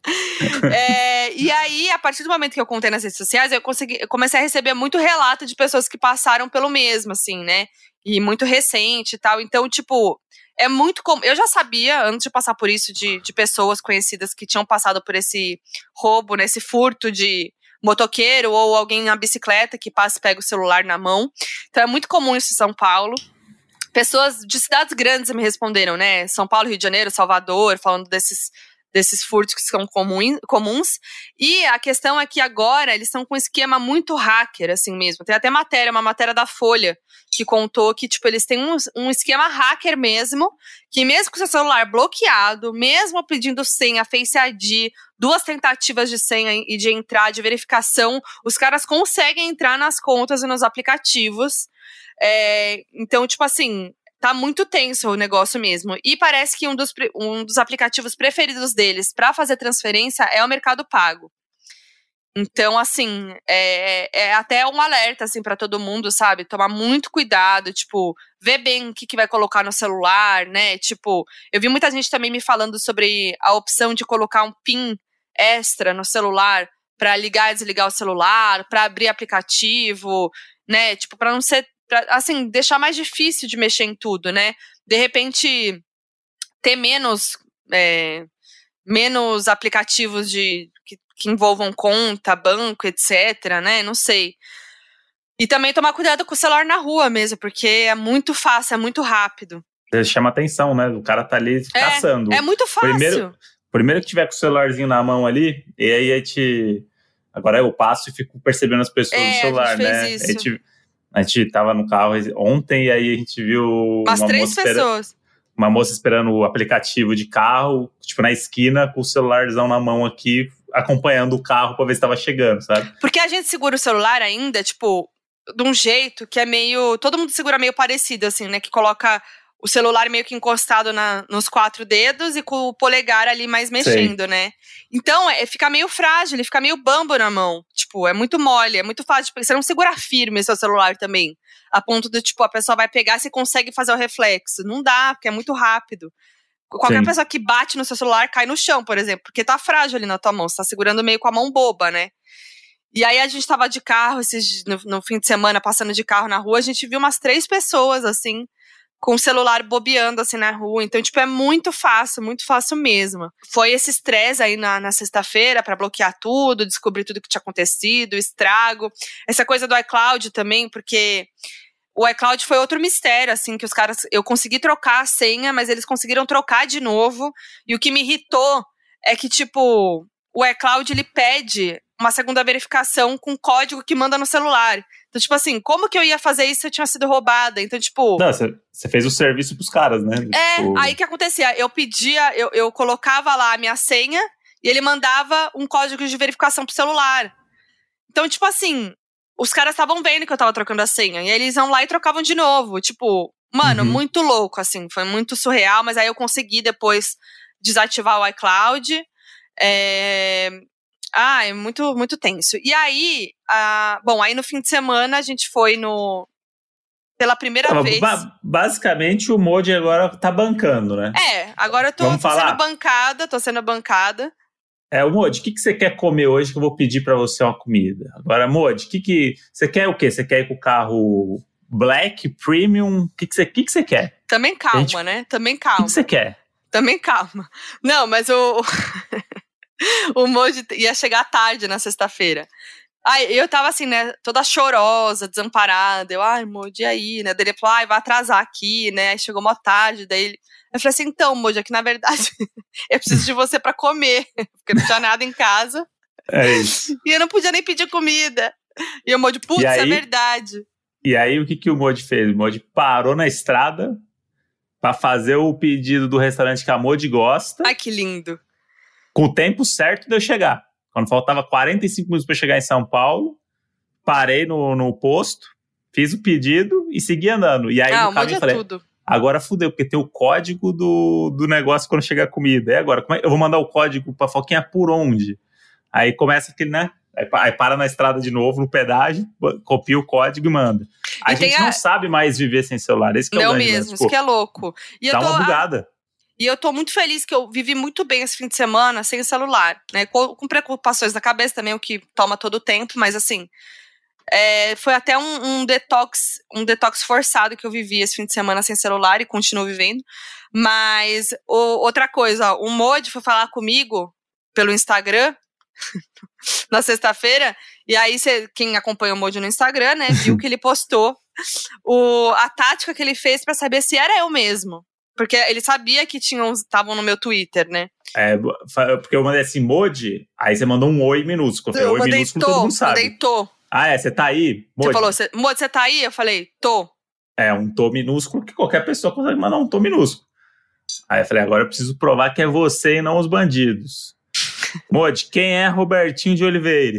É, e aí, a partir do momento que eu contei nas redes sociais, eu, consegui, eu comecei a receber muito relato de pessoas que passaram pelo mesmo, assim, né? E muito recente e tal. Então, tipo, é muito comum. Eu já sabia, antes de passar por isso, de, de pessoas conhecidas que tinham passado por esse roubo, né, esse furto de motoqueiro ou alguém na bicicleta que passa e pega o celular na mão. Então é muito comum isso em São Paulo pessoas de cidades grandes me responderam, né? São Paulo, Rio de Janeiro, Salvador, falando desses desses furtos que são comuns. E a questão é que agora eles estão com um esquema muito hacker, assim mesmo. Tem até matéria, uma matéria da Folha, que contou que, tipo, eles têm um, um esquema hacker mesmo, que mesmo com seu celular bloqueado, mesmo pedindo senha, Face ID, duas tentativas de senha e de entrar, de verificação, os caras conseguem entrar nas contas e nos aplicativos é, então, tipo assim, tá muito tenso o negócio mesmo. E parece que um dos, um dos aplicativos preferidos deles para fazer transferência é o Mercado Pago. Então, assim, é, é até um alerta, assim, para todo mundo, sabe? Tomar muito cuidado, tipo, ver bem o que, que vai colocar no celular, né? Tipo, eu vi muita gente também me falando sobre a opção de colocar um PIN extra no celular para ligar e desligar o celular, para abrir aplicativo, né? Tipo, para não ser pra, assim, deixar mais difícil de mexer em tudo, né? De repente, ter menos, é, menos aplicativos de que que envolvam conta, banco, etc, né? Não sei. E também tomar cuidado com o celular na rua mesmo, porque é muito fácil, é muito rápido. Chama atenção, né? O cara tá ali é, caçando. É muito fácil. Primeiro, primeiro que tiver com o celularzinho na mão ali, e aí a gente. Agora eu passo e fico percebendo as pessoas é, no celular, a gente né? Isso. A gente, a gente tava no carro ontem e aí a gente viu. Uma três moça pessoas. Uma moça esperando o aplicativo de carro, tipo, na esquina, com o celularzão na mão aqui, acompanhando o carro pra ver se tava chegando, sabe? Porque a gente segura o celular ainda, tipo, de um jeito que é meio. Todo mundo segura meio parecido, assim, né? Que coloca o celular meio que encostado na, nos quatro dedos e com o polegar ali mais mexendo, Sei. né? Então, é, fica meio frágil, ele fica meio bambo na mão. Tipo, é muito mole, é muito fácil. Tipo, você não segura firme seu celular também. A ponto de, tipo, a pessoa vai pegar e consegue fazer o reflexo. Não dá, porque é muito rápido. Qualquer Sim. pessoa que bate no seu celular cai no chão, por exemplo, porque tá frágil ali na tua mão. Você tá segurando meio com a mão boba, né? E aí a gente tava de carro, esses, no, no fim de semana, passando de carro na rua, a gente viu umas três pessoas, assim, com o celular bobeando assim na rua. Então, tipo, é muito fácil, muito fácil mesmo. Foi esse estresse aí na, na sexta-feira para bloquear tudo, descobrir tudo que tinha acontecido, estrago. Essa coisa do iCloud também, porque o iCloud foi outro mistério, assim, que os caras. Eu consegui trocar a senha, mas eles conseguiram trocar de novo. E o que me irritou é que, tipo, o iCloud ele pede uma segunda verificação com código que manda no celular. Então, tipo assim, como que eu ia fazer isso se eu tinha sido roubada? Então, tipo. Não, você fez o serviço pros caras, né? É, tipo... aí que acontecia? Eu pedia, eu, eu colocava lá a minha senha e ele mandava um código de verificação pro celular. Então, tipo assim, os caras estavam vendo que eu tava trocando a senha. E eles iam lá e trocavam de novo. Tipo, mano, uhum. muito louco, assim. Foi muito surreal, mas aí eu consegui depois desativar o iCloud. É, ah, é muito, muito tenso. E aí, ah, bom, aí no fim de semana a gente foi no. Pela primeira Não, vez. Ba basicamente o Modi agora tá bancando, né? É, agora eu tô, Vamos tô falar? sendo bancada, tô sendo bancada. É, o Modi, o que, que você quer comer hoje que eu vou pedir para você uma comida? Agora, Modi, que que você quer o quê? Você quer ir com o carro Black, Premium? O que, que, você, que, que você quer? Também calma, gente... né? Também calma. O que, que você quer? Também calma. Não, mas o. o Moji ia chegar tarde na sexta-feira. Aí eu tava assim, né, toda chorosa, desamparada. Eu, ai, Moji, aí, né? Daí ele falou, ai, vai atrasar aqui, né? Aí chegou uma tarde, daí ele. Eu falei assim, então, Moji, é que na verdade eu preciso de você para comer, porque não tinha nada em casa. É isso. E eu não podia nem pedir comida. E o Moji, putz, é verdade. E aí o que, que o Moji fez? O Moji parou na estrada para fazer o pedido do restaurante que a Moji gosta. Ai, que lindo com o tempo certo de eu chegar. Quando faltava 45 minutos para chegar em São Paulo, parei no, no posto, fiz o pedido e segui andando. E aí ah, no caminho é falei, tudo. agora fudeu, porque tem o código do, do negócio quando chegar a comida. E agora, como é, eu vou mandar o código pra Foquinha por onde? Aí começa aquele, né? Aí, para na estrada de novo, no pedágio, copia o código e manda. A e gente a... não sabe mais viver sem celular. Esse que não é o mesmo, isso que é louco. E dá tô, uma bugada. E eu tô muito feliz que eu vivi muito bem esse fim de semana sem celular, né? Com, com preocupações na cabeça também, o que toma todo o tempo, mas assim. É, foi até um, um, detox, um detox forçado que eu vivi esse fim de semana sem celular e continuo vivendo. Mas o, outra coisa, o Mod foi falar comigo pelo Instagram na sexta-feira, e aí cê, quem acompanha o Mod no Instagram, né, viu que ele postou o, a tática que ele fez para saber se era eu mesmo. Porque ele sabia que tinham estavam no meu Twitter, né? É, porque eu mandei assim, Modi, aí você mandou um oi minúsculo. Eu falei, eu oi minúsculo, tô, todo mundo sabe. Mandei tô. Ah, é? Você tá aí? Você falou, Modi, você tá aí? Eu falei, tô. É, um tô minúsculo que qualquer pessoa consegue mandar um tô minúsculo. Aí eu falei, agora eu preciso provar que é você e não os bandidos. Modi, quem é Robertinho de Oliveira?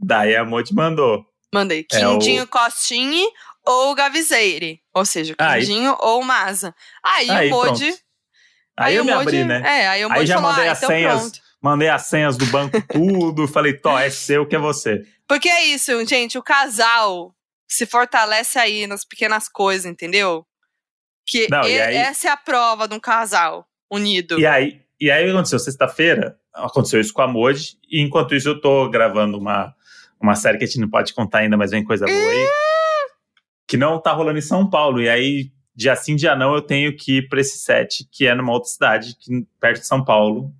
Daí a Modi mandou. Mandei. Quindinho é o... Costinho ou Gavizeire. Ou seja, Quindinho aí, ou Maza. Aí, aí o Modi. Aí, aí, eu me Modi, abri, né? É, aí o Modi Aí já falou, mandei ah, as então senhas. pronto. Mandei as senhas do banco, tudo. falei, Tó, é seu que é você. Porque é isso, gente. O casal se fortalece aí nas pequenas coisas, entendeu? Que Não, aí, essa é a prova de um casal unido. E aí, e aí o aconteceu? Sexta-feira, aconteceu isso com a Modi. E enquanto isso, eu tô gravando uma, uma série que a gente não pode contar ainda, mas vem coisa boa aí que não tá rolando em São Paulo. E aí, dia sim, dia não, eu tenho que ir pra esse set, que é numa outra cidade, que, perto de São Paulo.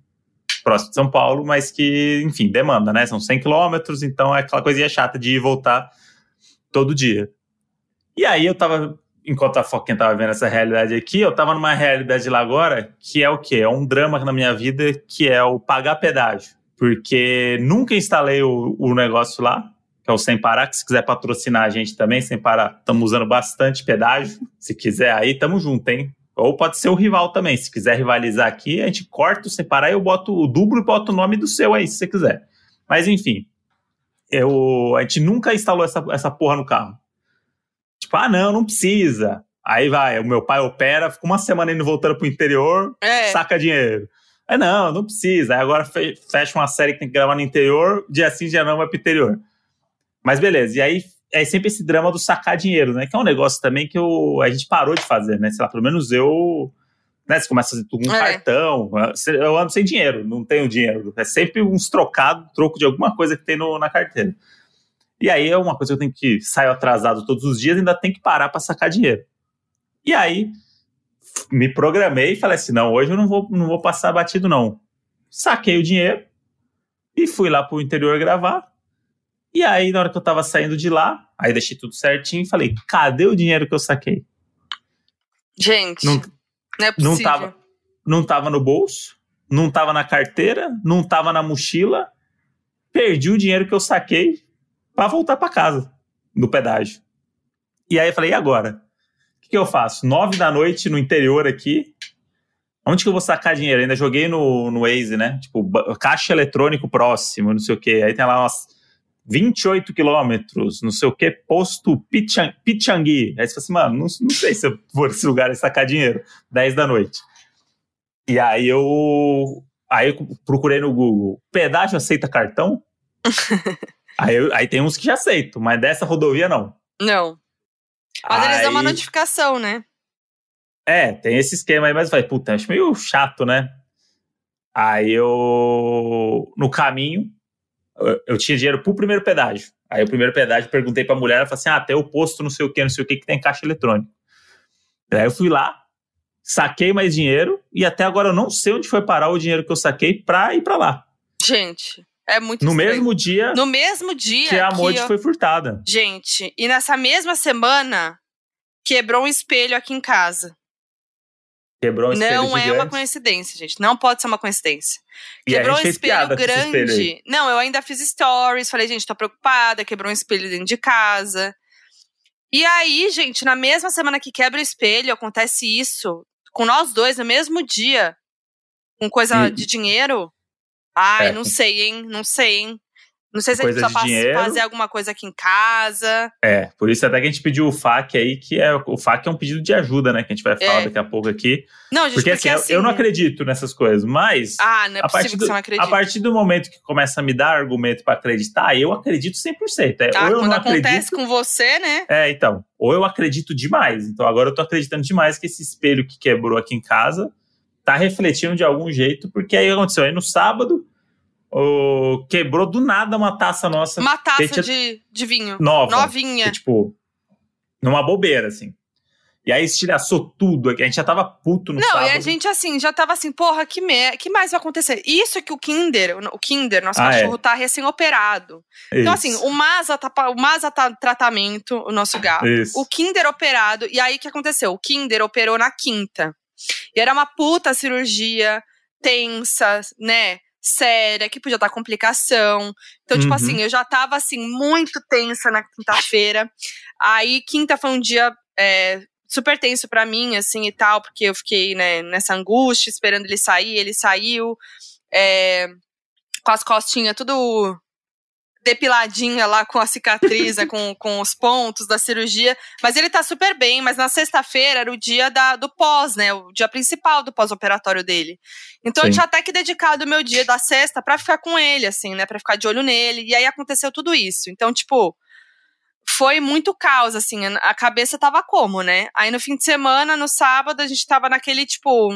próximo de São Paulo, mas que, enfim, demanda, né? São 100 quilômetros, então é aquela coisinha chata de ir e voltar todo dia. E aí eu tava, enquanto a Foquinha tava vendo essa realidade aqui, eu tava numa realidade lá agora, que é o quê? É um drama na minha vida, que é o pagar pedágio. Porque nunca instalei o, o negócio lá, que é o Sem Parar, que se quiser patrocinar a gente também, Sem Parar, estamos usando bastante pedágio. Se quiser aí, tamo junto, hein? Ou pode ser o rival também. Se quiser rivalizar aqui, a gente corta o Sem Parar e eu boto o duplo e boto o nome do seu aí, se você quiser. Mas enfim, eu, a gente nunca instalou essa, essa porra no carro. Tipo, ah, não, não precisa. Aí vai, o meu pai opera, fica uma semana indo voltando pro interior, é. saca dinheiro. Aí não, não precisa. Aí agora fecha uma série que tem que gravar no interior, dia sim, dia não vai pro interior. Mas beleza, e aí é sempre esse drama do sacar dinheiro, né? Que é um negócio também que eu, a gente parou de fazer, né? Sei lá, pelo menos eu. Né, você começa a fazer tudo com um é. cartão. Eu ando sem dinheiro, não tenho dinheiro. É sempre uns trocados, troco de alguma coisa que tem no, na carteira. E aí é uma coisa que eu tenho que sair atrasado todos os dias, ainda tem que parar para sacar dinheiro. E aí me programei e falei assim: não, hoje eu não vou, não vou passar batido, não. Saquei o dinheiro e fui lá pro interior gravar. E aí, na hora que eu tava saindo de lá, aí deixei tudo certinho e falei: cadê o dinheiro que eu saquei? Gente, não, não é possível. Não tava, não tava no bolso, não tava na carteira, não tava na mochila. Perdi o dinheiro que eu saquei para voltar para casa, no pedágio. E aí eu falei: e agora? O que, que eu faço? Nove da noite no interior aqui, Onde que eu vou sacar dinheiro? ainda joguei no, no Waze, né? Tipo, caixa eletrônico próximo, não sei o quê. Aí tem lá umas 28 quilômetros, não sei o que, posto Pichang, Pichangui. Aí você fala assim, mano, não, não sei se eu vou nesse lugar e sacar dinheiro, 10 da noite. E aí eu, aí eu procurei no Google, pedágio aceita cartão? aí, eu, aí tem uns que já aceitam, mas dessa rodovia não. Não. Mas aí, eles dão uma notificação, né? É, tem esse esquema aí, mas vai, puta, acho meio chato, né? Aí eu, no caminho, eu tinha dinheiro pro primeiro pedágio. Aí o primeiro pedágio perguntei pra mulher, ela falou assim: ah, tem o posto não sei o que, não sei o que, que tem caixa eletrônica. Aí eu fui lá, saquei mais dinheiro e até agora eu não sei onde foi parar o dinheiro que eu saquei pra ir pra lá. Gente, é muito No estranho. mesmo dia. No mesmo dia. Que a Modi foi furtada. Gente, e nessa mesma semana quebrou um espelho aqui em casa. Quebrou um espelho Não gigante. é uma coincidência, gente. Não pode ser uma coincidência. Quebrou um espelho grande. Não, eu ainda fiz stories. Falei, gente, tô preocupada. Quebrou um espelho dentro de casa. E aí, gente, na mesma semana que quebra o espelho, acontece isso com nós dois no mesmo dia. Com coisa e... de dinheiro. Ai, é. não sei, hein? Não sei, hein? Não sei se a gente precisa fazer alguma coisa aqui em casa. É, por isso até que a gente pediu o FAQ aí, que é o FAQ é um pedido de ajuda, né? Que a gente vai falar é. daqui a pouco aqui. Não, gente, porque, porque assim, assim, eu não acredito nessas coisas, mas. Ah, não é possível que do, você não acredite. A partir do momento que começa a me dar argumento para acreditar, eu acredito 100%. É, ah, ou eu quando não acontece acredito, com você, né? É, então. Ou eu acredito demais. Então agora eu tô acreditando demais que esse espelho que quebrou aqui em casa tá refletindo de algum jeito, porque aí aconteceu aí no sábado o, quebrou do nada uma taça nossa. Uma taça de, de vinho. Nova. Novinha. Que, tipo, numa bobeira, assim. E aí estilhaçou tudo. A gente já tava puto no Não, sábado. e a gente, assim, já tava assim, porra, que, me... que mais vai acontecer? Isso é que o Kinder, o Kinder, nosso ah, é. cachorro, é. tá recém-operado. Então, assim, o Masa tá, o Masa tá tratamento, o nosso gato. Isso. O Kinder operado. E aí, o que aconteceu? O Kinder operou na quinta. E era uma puta cirurgia tensa, né? Séria, que podia dar complicação. Então, tipo uhum. assim, eu já tava assim, muito tensa na quinta-feira. Aí, quinta foi um dia é, super tenso para mim, assim, e tal, porque eu fiquei, né, nessa angústia, esperando ele sair, ele saiu. É, com as costinhas tudo depiladinha lá com a cicatriz, né, com, com os pontos da cirurgia. Mas ele tá super bem, mas na sexta-feira era o dia da, do pós, né? O dia principal do pós-operatório dele. Então Sim. eu tinha até que dedicado o meu dia da sexta para ficar com ele, assim, né? Pra ficar de olho nele. E aí aconteceu tudo isso. Então, tipo, foi muito caos, assim. A cabeça tava como, né? Aí no fim de semana, no sábado, a gente tava naquele, tipo,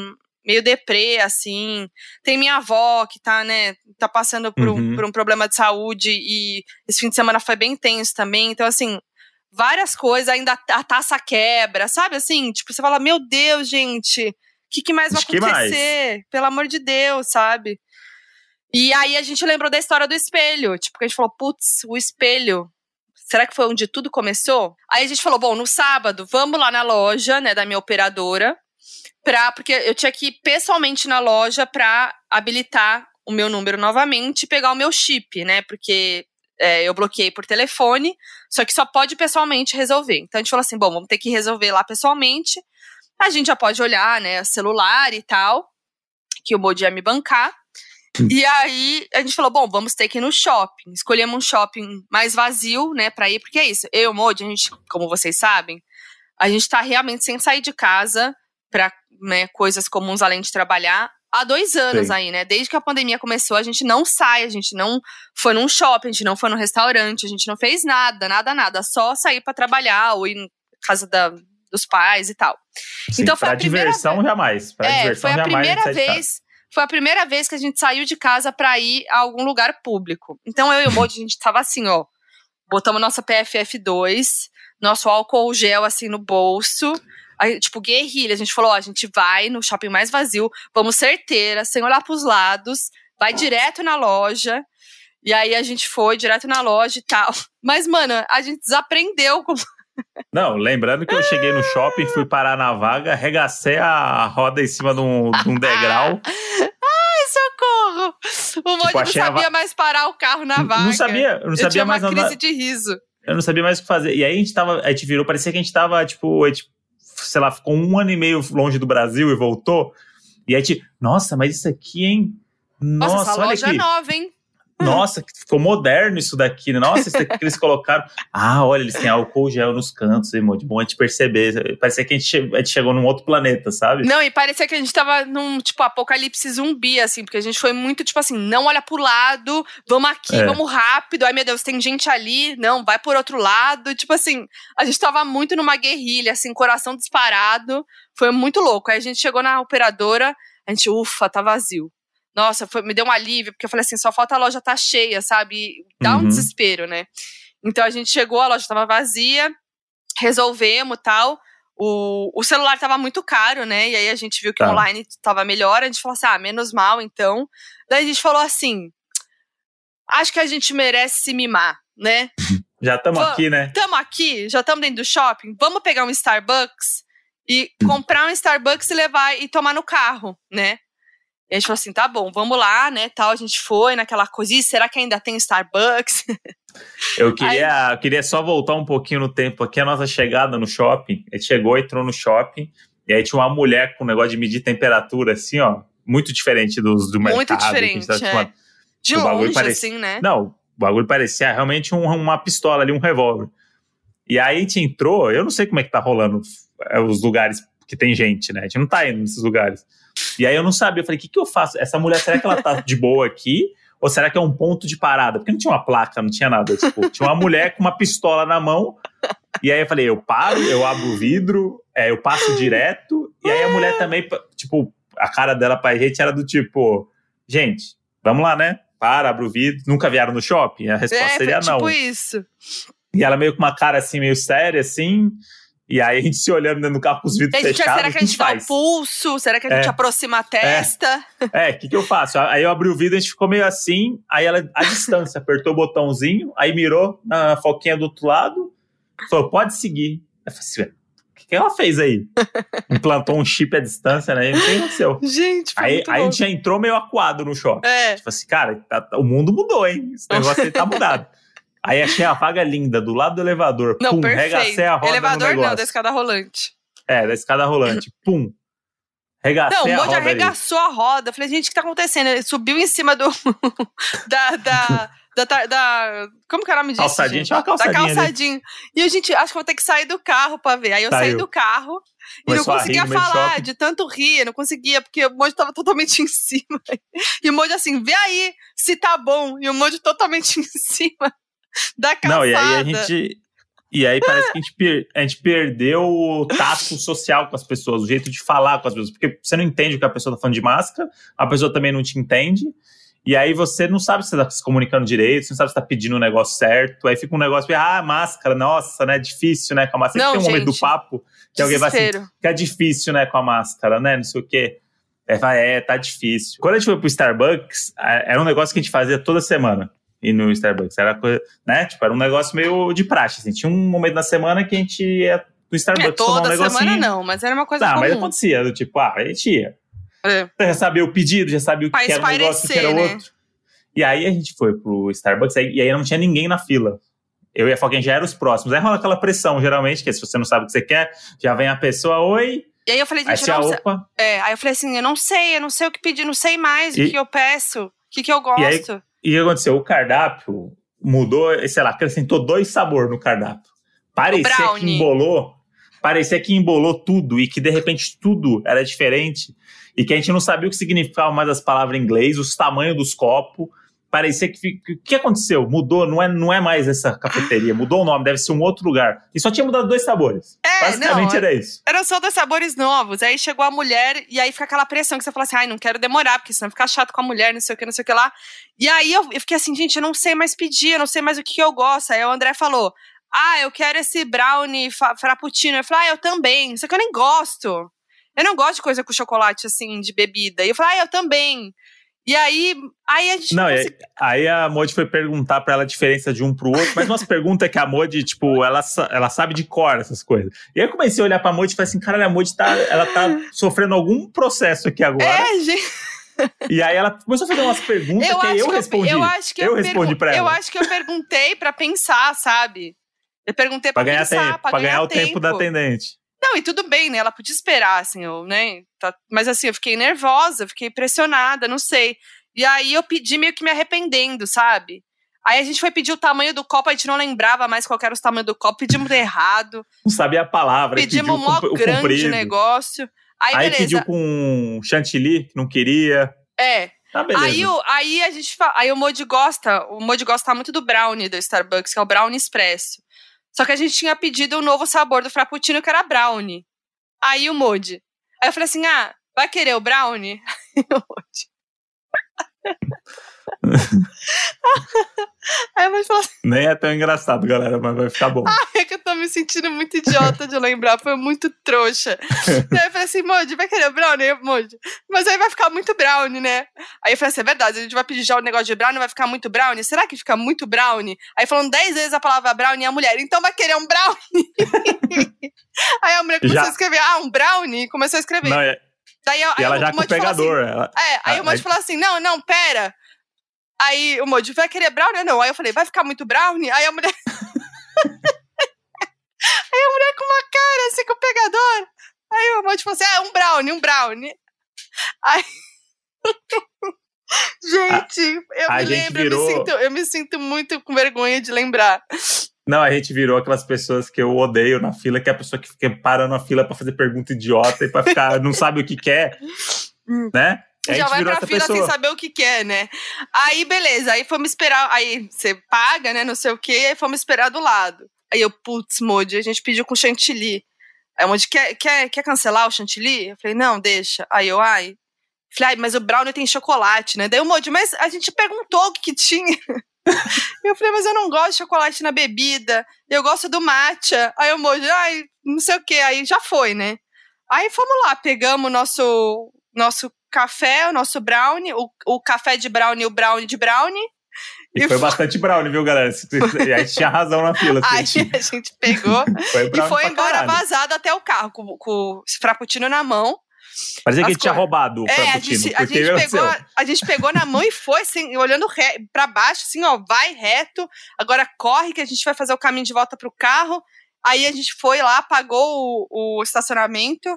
meio deprê, assim. Tem minha avó que tá, né, tá passando por, uhum. um, por um problema de saúde e esse fim de semana foi bem tenso também. Então, assim, várias coisas, ainda a taça quebra, sabe? Assim, tipo, você fala, meu Deus, gente, o que, que mais vai acontecer? Mais? Pelo amor de Deus, sabe? E aí a gente lembrou da história do espelho. Tipo, que a gente falou, putz, o espelho. Será que foi onde tudo começou? Aí a gente falou, bom, no sábado, vamos lá na loja, né, da minha operadora, pra, porque eu tinha que ir pessoalmente na loja pra habilitar o meu número novamente e pegar o meu chip, né? Porque é, eu bloqueei por telefone, só que só pode pessoalmente resolver. Então a gente falou assim: bom, vamos ter que resolver lá pessoalmente. A gente já pode olhar, né, celular e tal, que o Modi ia me bancar. E aí a gente falou, bom, vamos ter que ir no shopping. Escolhemos um shopping mais vazio, né, pra ir, porque é isso. Eu e o Modi, a gente, como vocês sabem, a gente tá realmente sem sair de casa pra né, coisas comuns além de trabalhar há dois anos Sim. aí, né? Desde que a pandemia começou, a gente não sai, a gente não foi num shopping, a gente não foi num restaurante, a gente não fez nada, nada, nada. Só sair para trabalhar ou ir na casa da, dos pais e tal. Sim, então foi a diversão vez... jamais. Pra é, diversão, foi a jamais primeira vez. Foi a primeira vez que a gente saiu de casa para ir a algum lugar público. Então eu e o Modi, a gente tava assim, ó. Botamos nossa PFF2, nosso álcool gel assim no bolso tipo, guerrilha. A gente falou, ó, a gente vai no shopping mais vazio, vamos certeira, sem olhar pros lados, vai direto na loja. E aí a gente foi direto na loja e tal. Mas, mano, a gente desaprendeu como. Não, lembrando que eu cheguei no shopping, fui parar na vaga, arregacei a roda em cima de um, de um degrau. Ai, socorro! O Monte tipo, não sabia va... mais parar o carro na vaga. Não sabia, não sabia eu mais uma crise de riso. Eu não sabia mais o que fazer. E aí a gente tava, a gente virou, parecia que a gente tava, tipo, a gente sei lá, ficou um ano e meio longe do Brasil e voltou. E aí, tipo, nossa, mas isso aqui, hein? Nossa, nossa essa olha loja aqui. nova, hein? Nossa, ficou moderno isso daqui. Né? Nossa, isso daqui que eles colocaram. Ah, olha, eles têm álcool gel nos cantos, é muito bom a gente perceber. Parecia que a gente, a gente chegou num outro planeta, sabe? Não, e parecia que a gente tava num, tipo, apocalipse zumbi, assim, porque a gente foi muito, tipo assim, não olha pro lado, vamos aqui, é. vamos rápido. Ai, meu Deus, tem gente ali, não, vai por outro lado. Tipo assim, a gente tava muito numa guerrilha, assim, coração disparado. Foi muito louco. Aí a gente chegou na operadora, a gente, ufa, tá vazio nossa, foi, me deu um alívio, porque eu falei assim, só falta a loja tá cheia, sabe? Dá uhum. um desespero, né? Então a gente chegou, a loja estava vazia, resolvemos tal. O, o celular estava muito caro, né? E aí a gente viu que tá. online estava melhor, a gente falou assim, ah, menos mal, então. Daí a gente falou assim, acho que a gente merece se mimar, né? Já estamos aqui, né? Estamos aqui, já estamos dentro do shopping. Vamos pegar um Starbucks e hum. comprar um Starbucks e levar e tomar no carro, né? E a gente falou assim, tá bom, vamos lá, né, tal, a gente foi naquela coisa, será que ainda tem Starbucks? Eu queria, Aí... eu queria só voltar um pouquinho no tempo aqui, a nossa chegada no shopping, a gente chegou, entrou no shopping, e aí tinha uma mulher com um negócio de medir temperatura, assim, ó, muito diferente dos do mercado. Muito diferente, tá é. De longe, parecia, assim, né? Não, o bagulho parecia realmente um, uma pistola ali, um revólver. E aí a gente entrou, eu não sei como é que tá rolando é, os lugares que tem gente, né? A gente não tá indo nesses lugares. E aí eu não sabia, eu falei, o que, que eu faço? Essa mulher, será que ela tá de boa aqui? Ou será que é um ponto de parada? Porque não tinha uma placa, não tinha nada. Tipo, tinha uma mulher com uma pistola na mão. E aí eu falei, eu paro, eu abro o vidro, é, eu passo direto. E aí a mulher também, tipo, a cara dela pra gente era do tipo, gente, vamos lá, né? Para, abre o vidro. Nunca vieram no shopping? A resposta é, seria tipo não. tipo isso. E ela meio com uma cara assim, meio séria, assim. E aí a gente se olhando dentro do carro com os vidros fechados. Será que a gente dá o pulso? Será que a gente é. aproxima a testa? É, o é, que, que eu faço? Aí eu abri o vidro, a gente ficou meio assim, aí ela, a distância, apertou o botãozinho, aí mirou na foquinha do outro lado, falou, pode seguir. Eu falei assim, o que, que ela fez aí? Implantou um chip à distância, né? E não aconteceu. Gente, foi aí, aí a gente já entrou meio acuado no shopping. É. Tipo assim, cara, tá, o mundo mudou, hein? Esse negócio aí tá mudado. Aí achei a vaga linda, do lado do elevador. Não, pum, perfeito. regacei a roda Elevador não, da escada rolante. É, da escada rolante. pum. Regacei não, o Monte arregaçou ali. a roda. Falei, gente, o que tá acontecendo? Ele subiu em cima do. da, da, da, da, Como que o nome disso? Calçadinha, tinha uma calçadinha. Da calçadinha. Ali. E a gente, acho que vou ter que sair do carro pra ver. Aí eu Saiu. saí do carro e não conseguia falar de tanto rir, não conseguia, porque o Mojo tava totalmente em cima. E o Mojo assim, vê aí se tá bom. E o Mojo totalmente em cima da calçada. Não, e aí a gente. E aí parece que a gente, per, a gente perdeu o tato social com as pessoas, o jeito de falar com as pessoas. Porque você não entende o que a pessoa tá falando de máscara, a pessoa também não te entende. E aí você não sabe se você tá se comunicando direito, você não sabe se tá pedindo o um negócio certo. Aí fica um negócio, ah, máscara, nossa, né? Difícil, né? Com a máscara. Não, tem um gente, momento do papo que alguém vai assim, que é difícil, né, com a máscara, né? Não sei o quê. Fala, é, tá difícil. Quando a gente foi pro Starbucks, era um negócio que a gente fazia toda semana. E no Starbucks. Era coisa, né? Tipo, era um negócio meio de praxe. Assim. Tinha um momento na semana que a gente ia no Starbucks é, toda tomar um negocinho. semana não, mas era uma coisa comum. mas acontecia, do tipo, ah, a gente ia. É. Já sabia o pedido, já sabia o que, era um negócio, o que era né? outro. E aí a gente foi pro Starbucks e aí não tinha ninguém na fila. Eu e a Foquinha já eram os próximos. Aí rola aquela pressão, geralmente, que se você não sabe o que você quer, já vem a pessoa, oi, E aí eu falei, gente, eu não sei. opa. É, aí eu falei assim, eu não sei, eu não sei o que pedir, não sei mais o E- que eu peço, o que, que eu gosto. E aí- E o que aconteceu? O cardápio mudou, sei lá, acrescentou dois sabores no cardápio. Parecia que embolou, parecia que embolou tudo e que de repente tudo era diferente e que a gente não sabia o que significavam mais as palavras em inglês, os tamanhos dos copos. Parecia que o que aconteceu? Mudou, não é, não é mais essa cafeteria, mudou o nome, deve ser um outro lugar. E só tinha mudado dois sabores. É, Basicamente não, era isso. Eram só dois sabores novos. Aí chegou a mulher, e aí fica aquela pressão que você fala assim: ai, não quero demorar, porque senão fica chato com a mulher, não sei o que, não sei o que lá. E aí eu, eu fiquei assim, gente, eu não sei mais pedir, eu não sei mais o que, que eu gosto. Aí o André falou: ah, eu quero esse brownie frappuccino. Eu falei: ah, eu também, só que eu nem gosto. Eu não gosto de coisa com chocolate, assim, de bebida. E eu falei: ah, eu também. E aí, aí a gente Não, aí a Modi foi perguntar pra ela a diferença de um pro outro, mas umas perguntas que a Modi, tipo, ela, ela sabe de cor essas coisas. E aí eu comecei a olhar pra Modi e falei assim, cara, a Modi tá, ela tá sofrendo algum processo aqui agora. É, gente. E aí ela começou a fazer umas perguntas Eu que eu respondi. eu, acho que Eu eu, respondi pra Eu ela. acho que eu perguntei pra pensar, sabe? Eu perguntei pra, Pra ganhar pensar, tempo, pra, pra ganhar o tempo. tempo da atendente. Não, e tudo bem, né? Ela podia esperar, assim, eu, né? Tá- Mas assim, eu fiquei nervosa, fiquei pressionada, não sei. E aí eu pedi meio que me arrependendo, sabe? Aí a gente foi pedir o tamanho do copo, a gente não lembrava mais qual era o tamanho do copo, pedimos errado, Não sabia a palavra. pedimos um mó o, o grande comprido. negócio. Aí, Aí pediu com chantilly, que não queria. É. Tá, beleza. Aí, aí a gente aí o Modi gosta, o Modi gosta muito do brownie do Starbucks, que é o brownie expresso. Só que a gente tinha pedido o novo sabor do frappuccino, que era brownie. Aí o Modi. Aí eu falei assim: "Ah, vai querer o brownie?" Aí o Modi. Aí o Modi falou assim: Nem é tão engraçado, galera, mas vai ficar bom. é que eu tô me sentindo muito idiota de lembrar, foi muito trouxa. Aí eu falei assim, Modi, vai querer brownie? Modi, mas aí vai ficar muito brownie, né? Aí eu falei assim, é verdade, a gente vai pedir já o negócio de brownie, vai ficar muito brownie? Será que fica muito brownie? Aí falando dez vezes a palavra brownie, a mulher, então vai querer um brownie? aí a mulher começou Já. a escrever, ah, um brownie? E começou a escrever. Não, é- Daí, aí e ela já com o assim, pegador. ela- é, aí Ah, o aí- falou assim: não, não, pera. Aí o Moji vai querer brownie ou não? Aí eu falei, vai ficar muito brownie? Aí a mulher. aí a mulher com uma cara assim com o pegador. Aí o Moji falou assim: é, um brownie, um brownie. Aí. Gente, eu a me lembro, virou- eu, me sinto, eu me sinto muito com vergonha de lembrar. Não, a gente virou aquelas pessoas que eu odeio na fila, que é a pessoa que fica parando na fila pra fazer pergunta idiota e pra ficar, não sabe o que quer, né? E a Já vai pra fila pessoa. sem saber o que quer, né? Aí, beleza. Aí fomos esperar. Aí você paga, né? Não sei o quê. Aí fomos esperar do lado. Aí eu, putz, Modi, a gente pediu com chantilly. Aí o Modi, quer, quer, quer cancelar o chantilly? Eu falei, não, deixa. Aí eu, ai. Falei, ai, mas o brownie tem chocolate, né? Daí o Modi, mas a gente perguntou o que, que tinha. eu falei, mas eu não gosto de chocolate na bebida. Eu gosto do matcha. Aí o Modi, ai, não sei o quê. Aí já foi, né? Aí fomos lá, pegamos o nosso, nosso café, o nosso brownie, o, o café de brownie e o brownie de brownie. E E foi foi- bastante brownie, viu, galera? E a gente tinha razão na fila. Aí assim, a gente pegou foi e foi embora caralho. vazado até o carro, com, com o frappuccino na mão. Parecia que gente tinha roubado o É, a gente, a, gente pegou, a gente pegou na mão e foi, assim, olhando re, pra baixo, assim, ó, vai reto, agora corre que a gente vai fazer o caminho de volta pro carro. Aí a gente foi lá, pagou o, o estacionamento,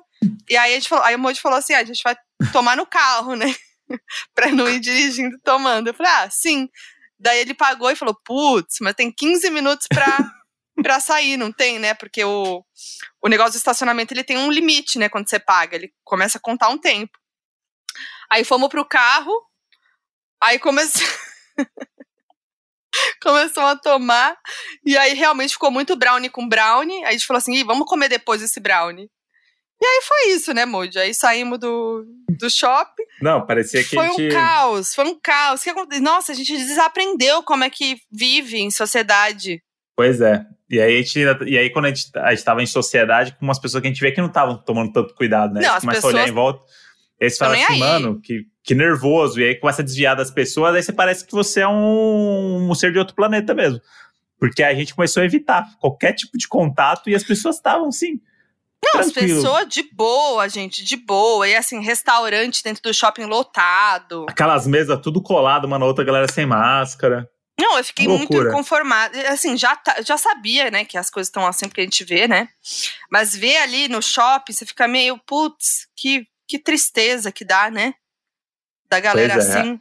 e aí, a gente falou, aí o Moji falou assim: ah, a gente vai tomar no carro, né? pra não ir dirigindo tomando. Eu falei, ah, sim. Daí ele pagou e falou: putz, mas tem 15 minutos pra, pra sair, não tem, né? Porque o, o negócio do estacionamento ele tem um limite, né? Quando você paga, ele começa a contar um tempo. Aí fomos pro carro, aí começou. Começou a tomar, e aí realmente ficou muito brownie com brownie. Aí a gente falou assim: vamos comer depois esse brownie. E aí foi isso, né, Moody? Aí saímos do, do shopping. Não, parecia que Foi a um gente... caos, foi um caos. Nossa, a gente desaprendeu como é que vive em sociedade. Pois é. E aí, gente, e aí quando a gente, a gente tava em sociedade com umas pessoas que a gente vê que não estavam tomando tanto cuidado, né? Não, A gente as começa a olhar pessoas- em volta. E aí você fala assim, aí. mano, que, que nervoso. E aí começa a desviar das pessoas, aí você parece que você é um, um ser de outro planeta mesmo. Porque a gente começou a evitar qualquer tipo de contato e as pessoas estavam, sim. Não, as tranquilo. pessoas de boa, gente, de boa. E assim, restaurante dentro do shopping lotado. Aquelas mesas tudo colado, uma na outra, galera sem máscara. Não, eu fiquei muito Loucura. inconformada. Assim, já, tá- já sabia, né, que as coisas estão assim porque a gente vê, né? Mas ver ali no shopping, você fica meio, putz, que, que tristeza que dá, né? Da galera é. assim.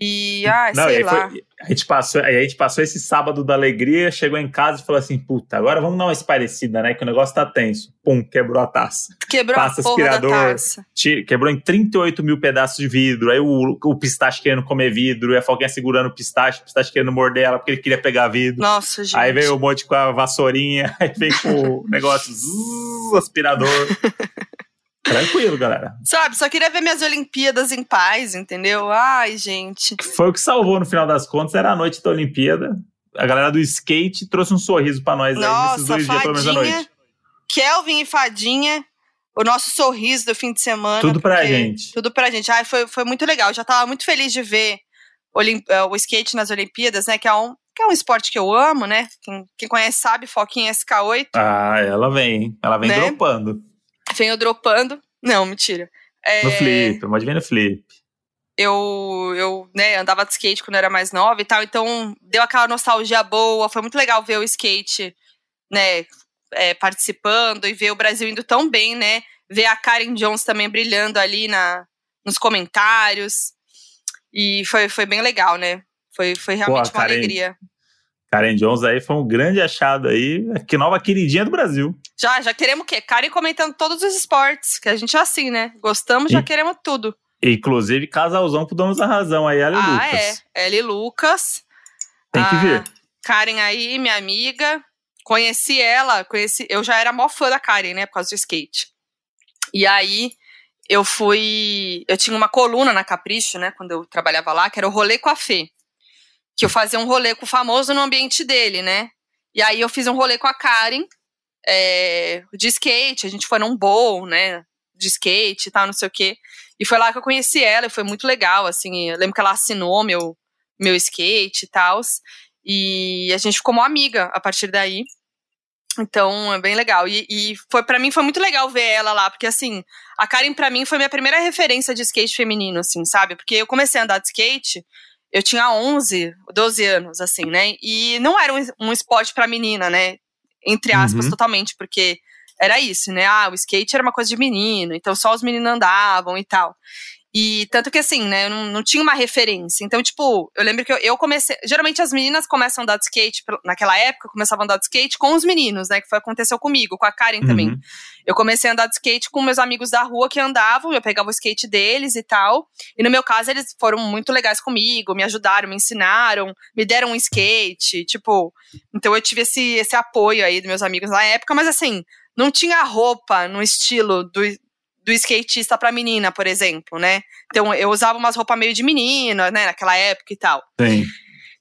E, e sei aí lá. foi- a, gente passou, a gente passou esse sábado da alegria, chegou em casa e falou assim: puta, agora vamos dar uma esparecida, né? Que o negócio tá tenso. Pum, quebrou a taça. Quebrou passa a porra aspirador. da taça. Quebrou em 38 mil pedaços de vidro. Aí o, o pistache querendo comer vidro, e a Foquinha segurando o pistache, o pistache querendo morder ela porque ele queria pegar vidro. Nossa, gente. Aí veio o monte com a vassourinha, aí veio com o negócio, zzz, aspirador. Tranquilo, galera. Sabe, só queria ver minhas Olimpíadas em paz, entendeu? Ai, gente. Foi o que salvou no final das contas, era a noite da Olimpíada. A galera do skate trouxe um sorriso pra nós aí nesses Nossa, dois dias, pelo menos à Fadinha, noite. Kelvin e Fadinha, o nosso sorriso do fim de semana. Tudo pra gente. Tudo pra gente. Ai, foi, foi muito legal. Eu já tava muito feliz de ver Olim- eh, o skate nas Olimpíadas, né? Que é um, que é um esporte que eu amo, né? Quem, quem conhece sabe, Foquinha SK8. Ah, ela vem? Ela vem Né? dropando. Venho dropando. Não, mentira. É, No flip, pode vir no flip. eu, eu né, andava de skate quando eu era mais nova e tal, então deu aquela nostalgia boa, foi muito legal ver o skate, né, é, participando e ver o Brasil indo tão bem, né, ver a Karen Jones também brilhando ali na, nos comentários, e foi, foi bem legal, né, foi, foi realmente uma Karen- alegria. Karen Jones aí foi um grande achado aí. Que nova queridinha do Brasil. Já, já queremos o quê? Karen comentando todos os esportes, que a gente é assim, né, gostamos, já E- queremos tudo. Inclusive, casalzão pro Donos da Razão aí, ela e ah, Lucas. é, Ellie Lucas. Tem que Ah, vir. Karen aí, minha amiga. Conheci ela, conheci, eu já era mó fã da Karen, né, por causa do skate. E aí eu fui, eu tinha uma coluna na Capricho, né, quando eu trabalhava lá, que era o rolê com a Fê. Que eu fazia um rolê com o famoso no ambiente dele, né? E aí eu fiz um rolê com a Karen, é, de skate, a gente foi num bowl, né, de skate e tal, não sei o quê. E foi lá que eu conheci ela, e foi muito legal, assim, eu lembro que ela assinou meu, meu skate e tal. E a gente ficou uma amiga a partir daí. Então, é bem legal. E, e foi para mim foi muito legal ver ela lá, porque assim, a Karen pra mim foi minha primeira referência de skate feminino, assim, sabe? Porque eu comecei a andar de skate, eu tinha 11, 12 anos, assim, né? E não era um, um esporte pra menina, né? Entre aspas, Uhum. totalmente, porque era isso, né? Ah, o skate era uma coisa de menino, então só os meninos andavam e tal. E tanto que assim, né, eu não, não tinha uma referência. Então, tipo, eu lembro que eu, eu comecei. Geralmente as meninas começam a andar de skate, naquela época, começavam a andar de skate com os meninos, né? Que foi aconteceu comigo, com a Karen também. Uhum. Eu comecei a andar de skate com meus amigos da rua que andavam, eu pegava o skate deles e tal. E no meu caso, eles foram muito legais comigo, me ajudaram, me ensinaram, me deram um skate, tipo. Então eu tive esse, esse apoio aí dos meus amigos na época, mas assim, não tinha roupa no estilo do, do skatista pra menina, por exemplo, né? Então eu usava umas roupas meio de menina, né, naquela época e tal. Sim.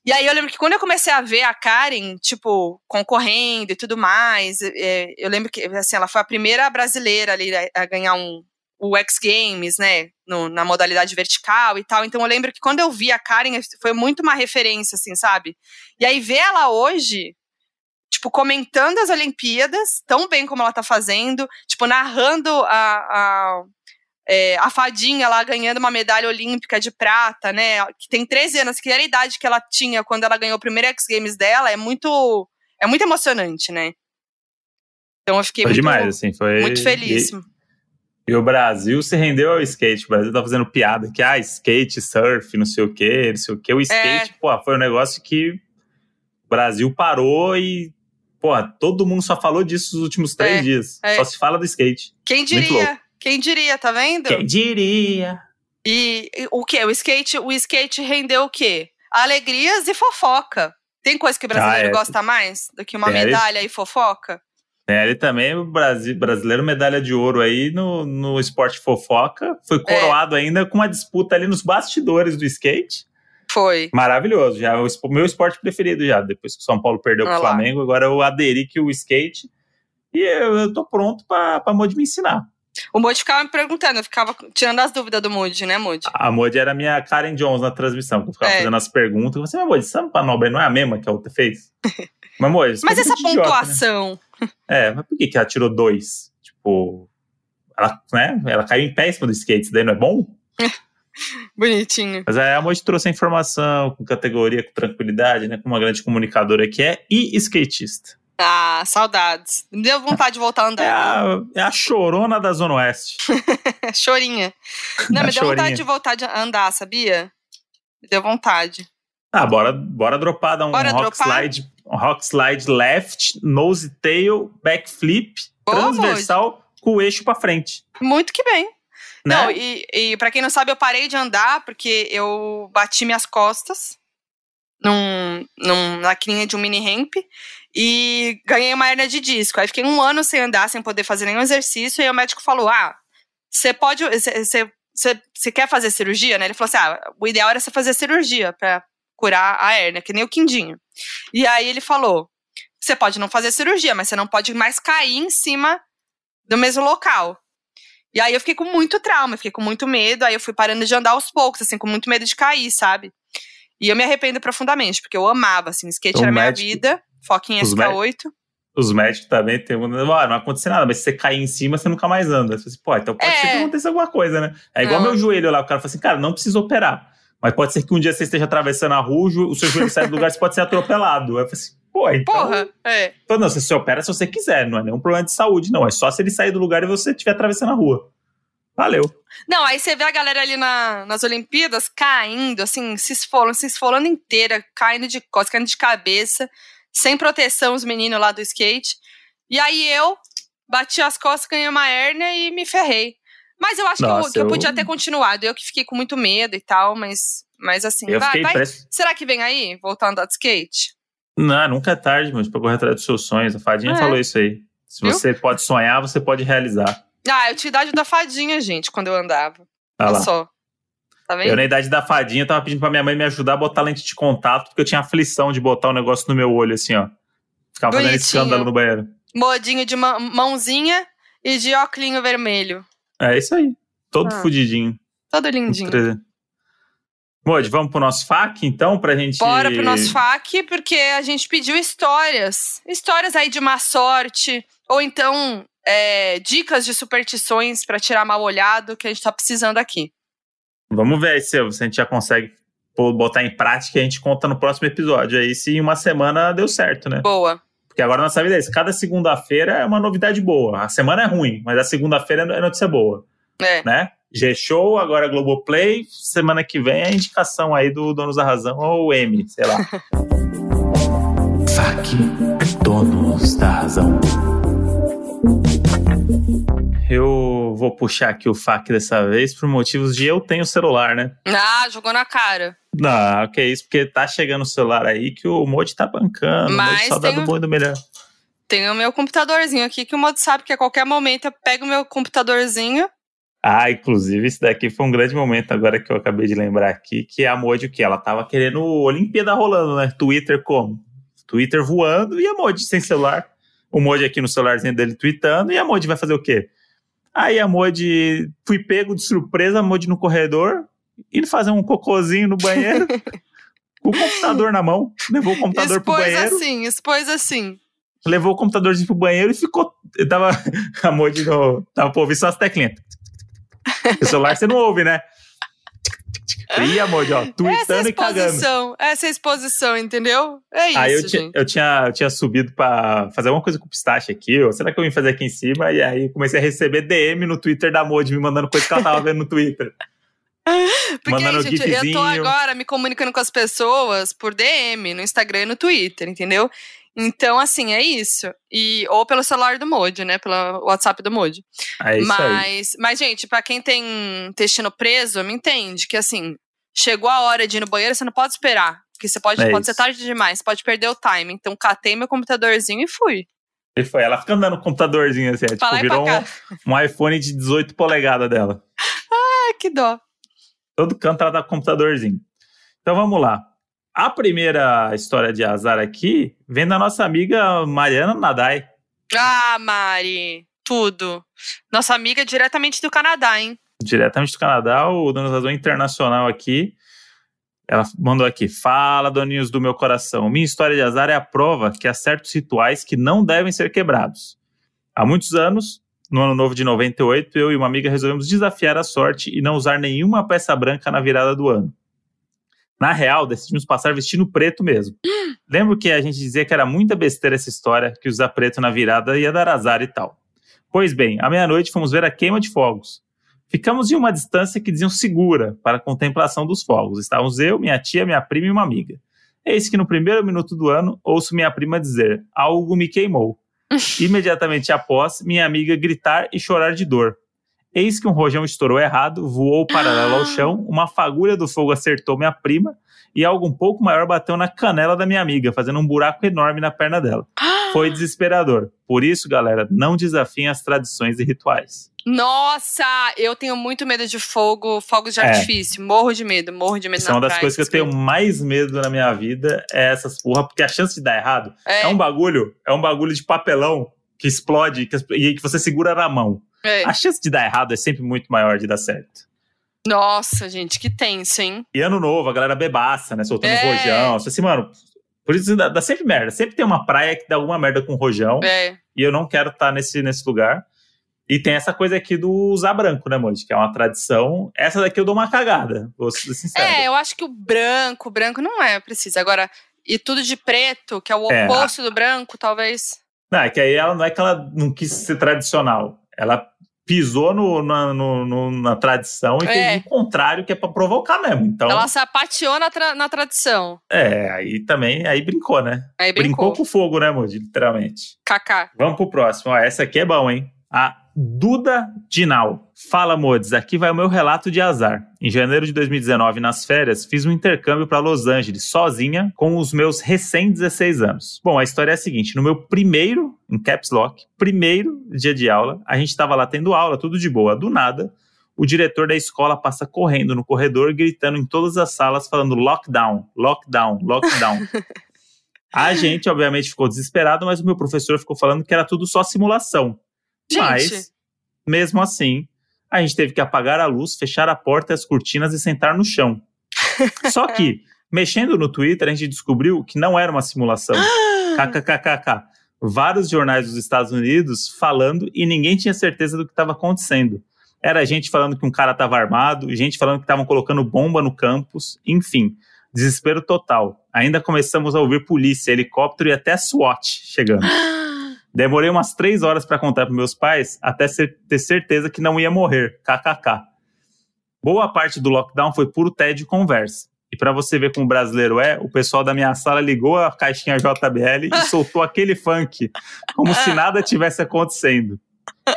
E aí eu lembro que quando eu comecei a ver a Karen, tipo, concorrendo e tudo mais, é, eu lembro que, assim, ela foi a primeira brasileira ali a, a ganhar um, o X Games, né, no- na modalidade vertical e tal. Então eu lembro que quando eu vi a Karen, foi muito uma referência, assim, sabe? E aí ver ela hoje, tipo, comentando as Olimpíadas, tão bem como ela tá fazendo, tipo, narrando a, a, é, a fadinha lá ganhando uma medalha olímpica de prata, né? Que tem 13 anos, que era a idade que ela tinha quando ela ganhou o primeiro X Games dela, é muito. É muito emocionante, né? Então eu fiquei Foi muito, demais, assim. Foi, muito feliz. E, e o Brasil se rendeu ao skate. O Brasil tá fazendo piada que, ah, skate, surf, não sei o quê, não sei o quê. O skate, pô, foi um negócio que o Brasil parou e, pô, todo mundo só falou disso nos últimos três É, dias. é. Só se fala do skate. Quem diria? Quem diria, tá vendo? Quem diria? E, e o que? O skate, o skate rendeu o quê? Alegrias e fofoca. Tem coisa que o brasileiro Ah, é. gosta mais do que uma medalha e fofoca? É, ele também, o Brasi- brasileiro, medalha de ouro aí no, no esporte fofoca. Foi coroado ainda com uma disputa ali nos bastidores do skate. Foi. Maravilhoso. Já é o meu esporte preferido já. Depois que o São Paulo perdeu Ah pro lá. Flamengo, agora eu aderi que o skate. E eu, eu tô pronto pra, pra Moody me ensinar. O Moody ficava me perguntando, eu ficava tirando as dúvidas do Moody, né, Moody? A Moody era minha Karen Jones na transmissão, que eu ficava É. fazendo as perguntas. Você, mas Moody, essa manobra não é a mesma que a outra fez? mas, Moody, Mas essa muito idiota, né? pontuação. É, mas por que, que ela tirou dois? Tipo, ela, né, ela caiu em pé em cima do skate, isso daí não é bom? Bonitinho. Mas aí a Moji trouxe a informação com categoria, com tranquilidade, né? Com uma grande comunicadora que é e skatista. Ah, saudades. Me deu vontade de voltar a É andar. a, é a chorona da Zona Oeste. Chorinha. Não, A me deu chorinha. vontade de voltar a andar, sabia? Me deu vontade. Ah, bora, bora dropar, dar um Bora rock dropar? slide, um rock slide left, nose tail, backflip, Boa, transversal com o eixo pra frente. Muito que bem. Né? Não, e, e pra quem não sabe, eu parei de andar porque eu bati minhas costas num, num, na crinha de um mini ramp e ganhei uma hernia de disco. Aí fiquei um ano sem andar, sem poder fazer nenhum exercício, e aí o médico falou: Ah, você pode. Você quer fazer cirurgia, né? Ele falou assim: Ah, o ideal era você fazer cirurgia pra curar a hérnia, que nem o quindinho. E aí ele falou: Você pode não fazer cirurgia, mas você não pode mais cair em cima do mesmo local. E aí eu fiquei com muito trauma, fiquei com muito medo, aí eu fui parando de andar aos poucos, assim, com muito medo de cair, sabe? E eu me arrependo profundamente, porque eu amava, assim, skate O era minha médico- vida, foca em os SK8. Os médicos também tem um. Ah, não aconteceu nada, mas se você cair em cima, você nunca mais anda. Você assim, Pô, então pode ser que É. aconteça alguma coisa, né? É igual Não. meu joelho lá, o cara fala assim, cara, não precisa operar. Mas pode ser que um dia você esteja atravessando a rua, o seu joelho sai do lugar, você pode ser atropelado. Aí eu falei assim, pô, então. Porra, é. Então, não, você se opera se você quiser, não é nenhum problema de saúde, não. É só se ele sair do lugar e você estiver atravessando a rua. Valeu. Não, aí você vê a galera ali na- nas Olimpíadas caindo, assim, se esfolando, se esfolando inteira, caindo de costas, caindo de cabeça, sem proteção os meninos lá do skate. E aí eu bati as costas, ganhei uma hérnia e me ferrei. Mas eu acho que eu- Nossa, que, eu, eu- podia ter continuado. Eu que fiquei com muito medo e tal, mas, mas assim, vai, vai. Será que vem aí voltar a andar de skate? Não, nunca é tarde, mas pra correr atrás dos seus sonhos. A Fadinha É. falou isso aí. Se Viu? você pode sonhar, você pode realizar. Ah, eu tinha idade da fadinha, gente, quando eu andava. Olha Olha lá. só. Tá vendo? Eu, na idade da fadinha, tava pedindo pra minha mãe me ajudar a botar lente de contato, porque eu tinha aflição de botar o negócio no meu olho, assim, ó. Ficava fazendo Bonitinho. escândalo no banheiro. Modinho de mã- mãozinha e de óculinho vermelho. É isso aí. Todo Ah. fudidinho. Todo lindinho. Modi, vamos pro nosso FAQ, então, pra gente. Bora pro nosso FAQ, porque a gente pediu histórias. Histórias aí de má sorte, ou então é, dicas de superstições pra tirar mal olhado, que a gente tá precisando aqui. Vamos ver aí se, se a gente já consegue botar em prática e a gente conta no próximo episódio. Aí, se em uma semana deu certo, né? Boa. Porque agora nossa vida é isso. Cada segunda-feira é uma novidade boa. A semana é ruim, mas a segunda-feira é notícia boa, É. né? G-Show, agora Globoplay. Semana que vem é a indicação aí do Donos da Razão ou M, sei lá. FAQ Donos da Razão. Eu vou puxar aqui o FAQ dessa vez por motivos de eu tenho celular, né? Ah, jogou na cara. Não, que isso, porque tá chegando o celular aí que o Modi tá bancando. Mas o Modi só dá tem do bom e do melhor. Tem o meu computadorzinho aqui, que o modo sabe que a qualquer momento eu pego o meu computadorzinho. Ah, inclusive, isso daqui foi um grande momento agora que eu acabei de lembrar aqui, que a Modi, o que? Ela tava querendo Olimpíada rolando, né? Twitter como? Twitter voando e a Modi sem celular. O Modi aqui no celularzinho dele tweetando e a Modi vai fazer o quê? Aí a Modi, fui pego de surpresa, a Modi no corredor, indo fazer um cocôzinho no banheiro, com o computador na mão, levou o computador pro expôs banheiro. assim, expôs assim. levou o computadorzinho pro banheiro e ficou. Tava. A Modi no. Tava pra ouvir só as teclinhas. O celular você não ouve, né? E a Modi, ó, Essa tweetando e cagando. essa exposição, entendeu? É isso, Aí eu, tinha, gente. eu, tinha, eu tinha subido pra fazer alguma coisa com o pistache aqui, ou será que eu vim fazer aqui em cima? E aí comecei a receber DM no Twitter da Modi, me mandando coisa que ela tava vendo no Twitter. Porque, mandando gente, eu tô gifzinho. agora me comunicando com as pessoas por DM, no Instagram e no Twitter, entendeu? Então, assim, é isso. E, ou pelo celular do Modi, né? Pelo WhatsApp do Modi. É isso aí. mas, mas, gente, pra quem tem intestino preso, me entende que, assim, chegou a hora de ir no banheiro, você não pode esperar. Porque você pode, É pode isso. ser tarde demais, você pode perder o time. Então, catei meu computadorzinho e fui. E foi, ela fica andando com o computadorzinho assim, é, tipo, virou um, um iPhone de 18 polegadas dela. Ai, que dó. todo canto ela tá com computadorzinho. Então vamos lá. A primeira história de azar aqui vem da nossa amiga Mariana Nadai. Ah, Mari. tudo. Nossa amiga diretamente do Canadá, hein? Diretamente do Canadá, o Dono Razão Internacional aqui. Ela mandou aqui: Fala, doninhos do meu coração. Minha história de azar é a prova que há certos rituais que não devem ser quebrados. Há muitos anos, no ano novo de 98, eu e uma amiga resolvemos desafiar a sorte e não usar nenhuma peça branca na virada do ano. Na real, decidimos passar vestindo preto mesmo. Lembro que a gente dizia que era muita besteira essa história, que usar preto na virada ia dar azar e tal. Pois bem, à meia-noite fomos ver a queima de fogos. Ficamos em uma distância que diziam segura para a contemplação dos fogos. Estávamos eu, minha tia, minha prima e uma amiga. Eis que no primeiro minuto do ano ouço minha prima dizer: Algo me queimou. Imediatamente após, minha amiga gritar e chorar de dor. Eis que um rojão estourou errado, voou paralelo ao chão, uma fagulha do fogo acertou minha prima e algo um pouco maior bateu na canela da minha amiga, fazendo um buraco enorme na perna dela. Foi desesperador. Por isso, galera, não desafiem as tradições e rituais. Nossa, eu tenho muito medo de fogo, fogos de É. artifício. Morro de medo, morro de medo Isso é uma das praia, coisas que eu tenho mais medo na minha vida, é essas porra, porque a chance de dar errado É, é, um bagulho, é um bagulho de papelão que explode que e que você segura na mão. É. A chance de dar errado é sempre muito maior de dar certo. Nossa, gente, que tenso, hein? E ano novo, a galera bebaça, né? Soltando É. rojão. Você assim, mano, por isso dá, dá sempre merda. Sempre tem uma praia que dá alguma merda com rojão. É. E eu não quero estar nesse, nesse lugar. E tem essa coisa aqui do usar branco, né, Moji? Que é uma tradição. Essa daqui eu dou uma cagada, vou ser sincero. É, eu acho que o branco, o branco não é preciso. Agora, e tudo de preto, que é o É. oposto do branco, talvez. Não, é que aí ela não é que ela não quis ser tradicional. Ela pisou no, na, no- no- na tradição e É. fez o contrário, que é pra provocar mesmo. Então, Ela sapateou na, tra- na tradição. é, aí também, aí brincou, né? Aí Brincou, brincou. com fogo, né, Moji? Literalmente. Kaká. Vamos pro próximo. Ó, essa aqui é bom, hein? A Duda Dinal. Fala, Modes. Aqui vai o meu relato de azar. Em janeiro de 2019, nas férias, fiz um intercâmbio para Los Angeles, sozinha, com os meus recém-16 anos. Bom, a história é a seguinte: no meu primeiro, em Caps Lock, primeiro dia de aula, a gente estava lá tendo aula, tudo de boa. Do nada, o diretor da escola passa correndo no corredor, gritando em todas as salas, falando lockdown, lockdown, lockdown. A gente, obviamente, ficou desesperado, mas o meu professor ficou falando que era tudo só simulação. Gente. Mas, mesmo assim, a gente teve que apagar a luz, fechar a porta e as cortinas e sentar no chão. Só que, mexendo no Twitter, a gente descobriu que não era uma simulação. KKKKK. Vários jornais dos Estados Unidos falando e ninguém tinha certeza do que estava acontecendo. Era gente falando que um cara estava armado, gente falando que estavam colocando bomba no campus, enfim, desespero total. Ainda começamos a ouvir polícia, helicóptero e até SWAT chegando. Demorei umas três horas para contar para meus pais até ter certeza que não ia morrer. KKK. Boa parte do lockdown foi puro tédio e conversa. E para você ver como o brasileiro é, o pessoal da minha sala ligou a caixinha JBL e soltou aquele funk, como se nada tivesse acontecendo.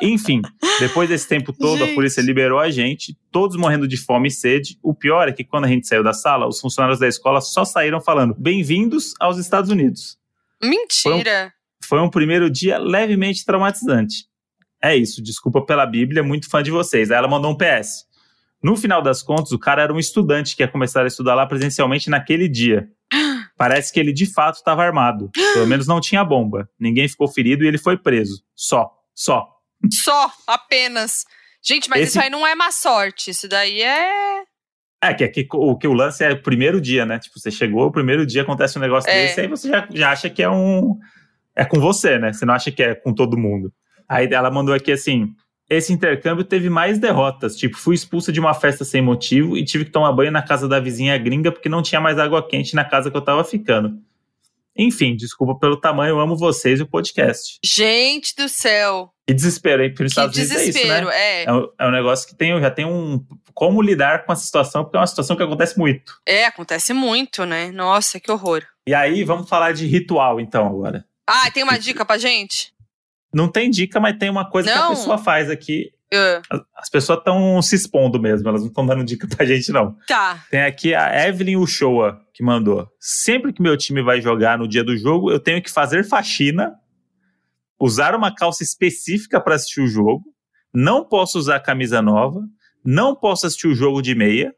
Enfim, depois desse tempo todo, Gente. a polícia liberou a gente, todos morrendo de fome e sede. O pior é que quando a gente saiu da sala, os funcionários da escola só saíram falando: bem-vindos aos Estados Unidos Mentira. Foi um primeiro dia levemente traumatizante. É isso, desculpa pela Bíblia, muito fã de vocês. Aí ela mandou um PS. No final das contas, o cara era um estudante que ia começar a estudar lá presencialmente naquele dia. Parece que ele de fato estava armado. Pelo menos não tinha bomba. Ninguém ficou ferido e ele foi preso. Só, só. Só, apenas. Gente, mas Esse- isso aí não é má sorte. Isso daí é. É, que, que, o que o lance é o primeiro dia, né? Tipo, você chegou, o primeiro dia acontece um negócio É. desse, aí você já, já acha que é um. É com você, né? Você não acha que é com todo mundo. Aí ela mandou aqui assim: esse intercâmbio teve mais derrotas. Tipo, fui expulsa de uma festa sem motivo e tive que tomar banho na casa da vizinha gringa porque não tinha mais água quente na casa que eu tava ficando. Enfim, desculpa pelo tamanho, eu amo vocês e o podcast. Gente do céu. Que desespero, hein? Para os Que Estados Unidos é isso, né? desespero. É, É um, é um negócio que tem, já tem um. Como lidar com essa situação, porque é uma situação que acontece muito. é, acontece muito, né? Nossa, que horror. E aí, vamos falar de ritual, então, agora. Ah, tem uma dica pra gente? Não tem dica, mas tem uma coisa que Não. a pessoa faz aqui. As- As pessoas estão se expondo mesmo, elas não estão dando dica pra gente, não. tá. Tem aqui a Evelyn Uchoa, que mandou. Sempre que meu time vai jogar no dia do jogo, eu tenho que fazer faxina, usar uma calça específica para assistir o jogo, não posso usar camisa nova, não posso assistir o jogo de meia,